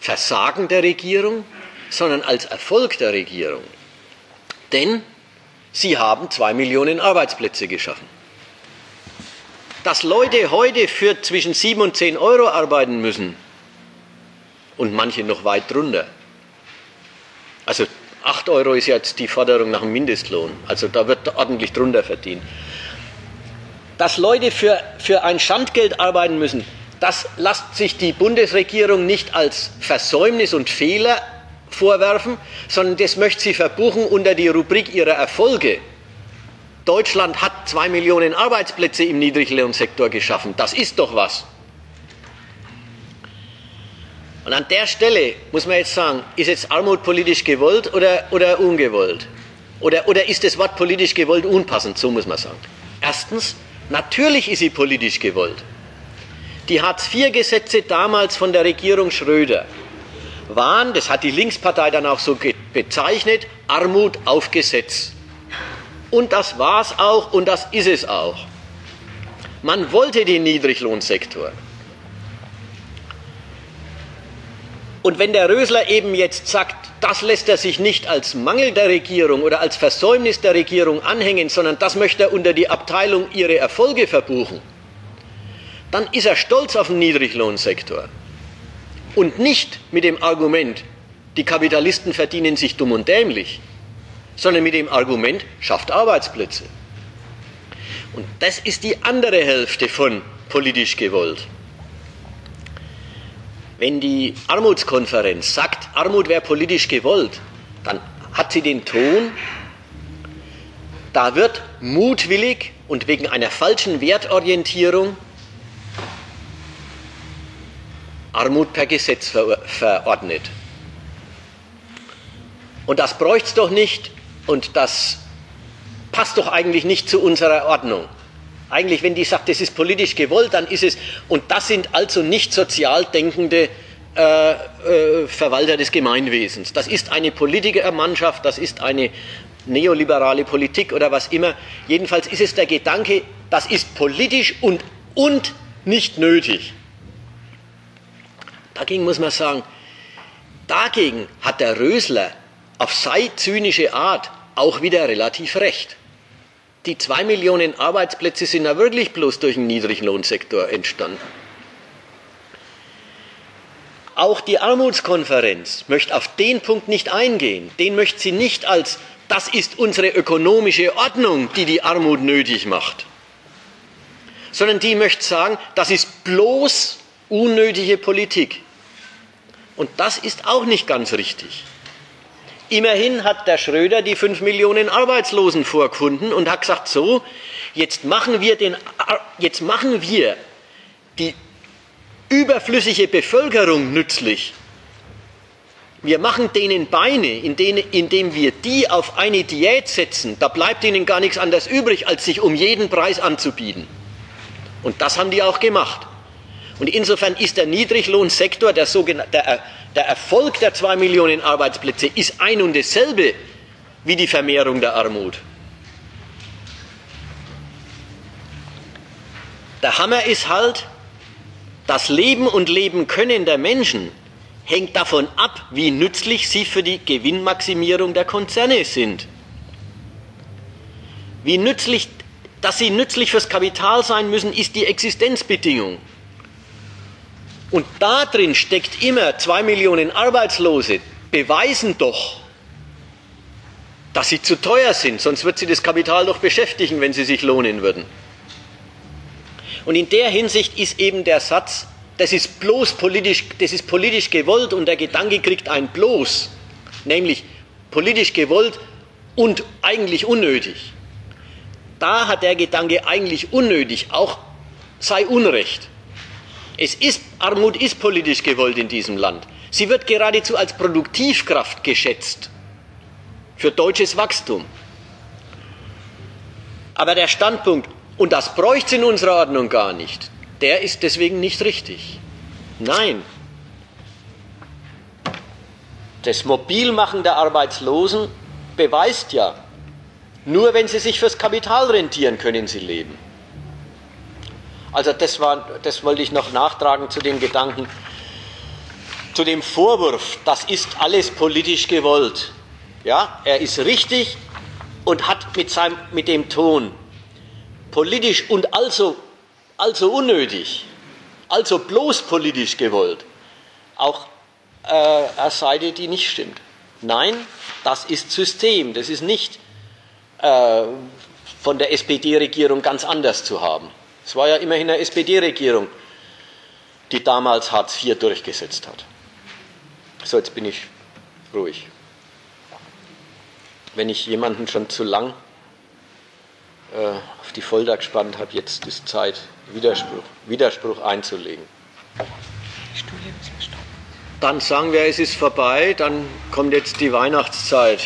Versagen der Regierung, sondern als Erfolg der Regierung. Denn Sie haben zwei Millionen Arbeitsplätze geschaffen. Dass Leute heute für zwischen sieben und zehn Euro arbeiten müssen und manche noch weit drunter. Also acht Euro ist jetzt die Forderung nach dem Mindestlohn. Also da wird ordentlich drunter verdient. Dass Leute für, für ein Schandgeld arbeiten müssen, das lässt sich die Bundesregierung nicht als Versäumnis und Fehler vorwerfen, sondern das möchte sie verbuchen unter die Rubrik ihrer Erfolge. Deutschland hat zwei Millionen Arbeitsplätze im Niedriglohnsektor geschaffen. Das ist doch was. Und an der Stelle muss man jetzt sagen, ist jetzt Armut politisch gewollt oder, oder ungewollt? Oder, oder ist das Wort politisch gewollt unpassend? So muss man sagen. Erstens, natürlich ist sie politisch gewollt. Die Hartz-IV-Gesetze damals von der Regierung Schröder waren, das hat die Linkspartei dann auch so bezeichnet, Armut auf Gesetz. Und das war es auch und das ist es auch. Man wollte den Niedriglohnsektor. Und wenn der Rösler eben jetzt sagt, das lässt er sich nicht als Mangel der Regierung oder als Versäumnis der Regierung anhängen, sondern das möchte er unter die Abteilung ihre Erfolge verbuchen, dann ist er stolz auf den Niedriglohnsektor. Und nicht mit dem Argument, die Kapitalisten verdienen sich dumm und dämlich, sondern mit dem Argument, schafft Arbeitsplätze. Und das ist die andere Hälfte von politisch gewollt. Wenn die Armutskonferenz sagt, Armut wäre politisch gewollt, dann hat sie den Ton, da wird mutwillig und wegen einer falschen Wertorientierung Armut per Gesetz ver verordnet. Und das bräuchte es doch nicht und das passt doch eigentlich nicht zu unserer Ordnung. Eigentlich, wenn die sagt, das ist politisch gewollt, dann ist es, und das sind also nicht sozial denkende äh, äh, Verwalter des Gemeinwesens. Das ist eine Politikermannschaft, das ist eine neoliberale Politik oder was immer. Jedenfalls ist es der Gedanke, das ist politisch und, und nicht nötig. Dagegen muss man sagen, dagegen hat der Rösler auf sei zynische Art auch wieder relativ recht. Die zwei Millionen Arbeitsplätze sind ja wirklich bloß durch den Niedriglohnsektor entstanden. Auch die Armutskonferenz möchte auf den Punkt nicht eingehen. Den möchte sie nicht als, das ist unsere ökonomische Ordnung, die die Armut nötig macht. Sondern die möchte sagen, das ist bloß unnötige Politik. Und das ist auch nicht ganz richtig. Immerhin hat der Schröder die fünf Millionen Arbeitslosen vorgefunden und hat gesagt, so, jetzt machen wir, den, jetzt machen wir die überflüssige Bevölkerung nützlich. Wir machen denen Beine, indem wir die auf eine Diät setzen. Da bleibt ihnen gar nichts anderes übrig, als sich um jeden Preis anzubieten. Und das haben die auch gemacht. Und insofern ist der Niedriglohnsektor, der, der, der Erfolg der zwei Millionen Arbeitsplätze, ist ein und dasselbe wie die Vermehrung der Armut. Der Hammer ist halt, das Leben und Leben können der Menschen hängt davon ab, wie nützlich sie für die Gewinnmaximierung der Konzerne sind. Wie nützlich, dass sie nützlich fürs Kapital sein müssen, ist die Existenzbedingung. Und da drin steckt immer zwei Millionen Arbeitslose, beweisen doch, dass sie zu teuer sind, sonst wird sie das Kapital doch beschäftigen, wenn sie sich lohnen würden. Und in der Hinsicht ist eben der Satz, das ist bloß politisch, das ist politisch gewollt und der Gedanke kriegt ein bloß, nämlich politisch gewollt und eigentlich unnötig. Da hat der Gedanke eigentlich unnötig, auch sei Unrecht. Es ist, Armut ist politisch gewollt in diesem Land. Sie wird geradezu als Produktivkraft geschätzt für deutsches Wachstum. Aber der Standpunkt, und das bräuchte es in unserer Ordnung gar nicht, der ist deswegen nicht richtig. Nein. Das Mobilmachen der Arbeitslosen beweist ja, nur wenn sie sich fürs Kapital rentieren, können sie leben. Also das, war, das wollte ich noch nachtragen zu dem Gedanken, zu dem Vorwurf, das ist alles politisch gewollt. Ja, er ist richtig und hat mit, seinem, mit dem Ton politisch und also, also unnötig, also bloß politisch gewollt, auch äh, eine Seite, die nicht stimmt. Nein, das ist System, das ist nicht äh, von der SPD-Regierung ganz anders zu haben. Es war ja immerhin eine SPD-Regierung, die damals Hartz IV durchgesetzt hat. So, jetzt bin ich ruhig. Wenn ich jemanden schon zu lang äh, auf die Folter gespannt habe, jetzt ist Zeit, Widerspruch, Widerspruch einzulegen. Dann sagen wir, es ist vorbei, dann kommt jetzt die Weihnachtszeit.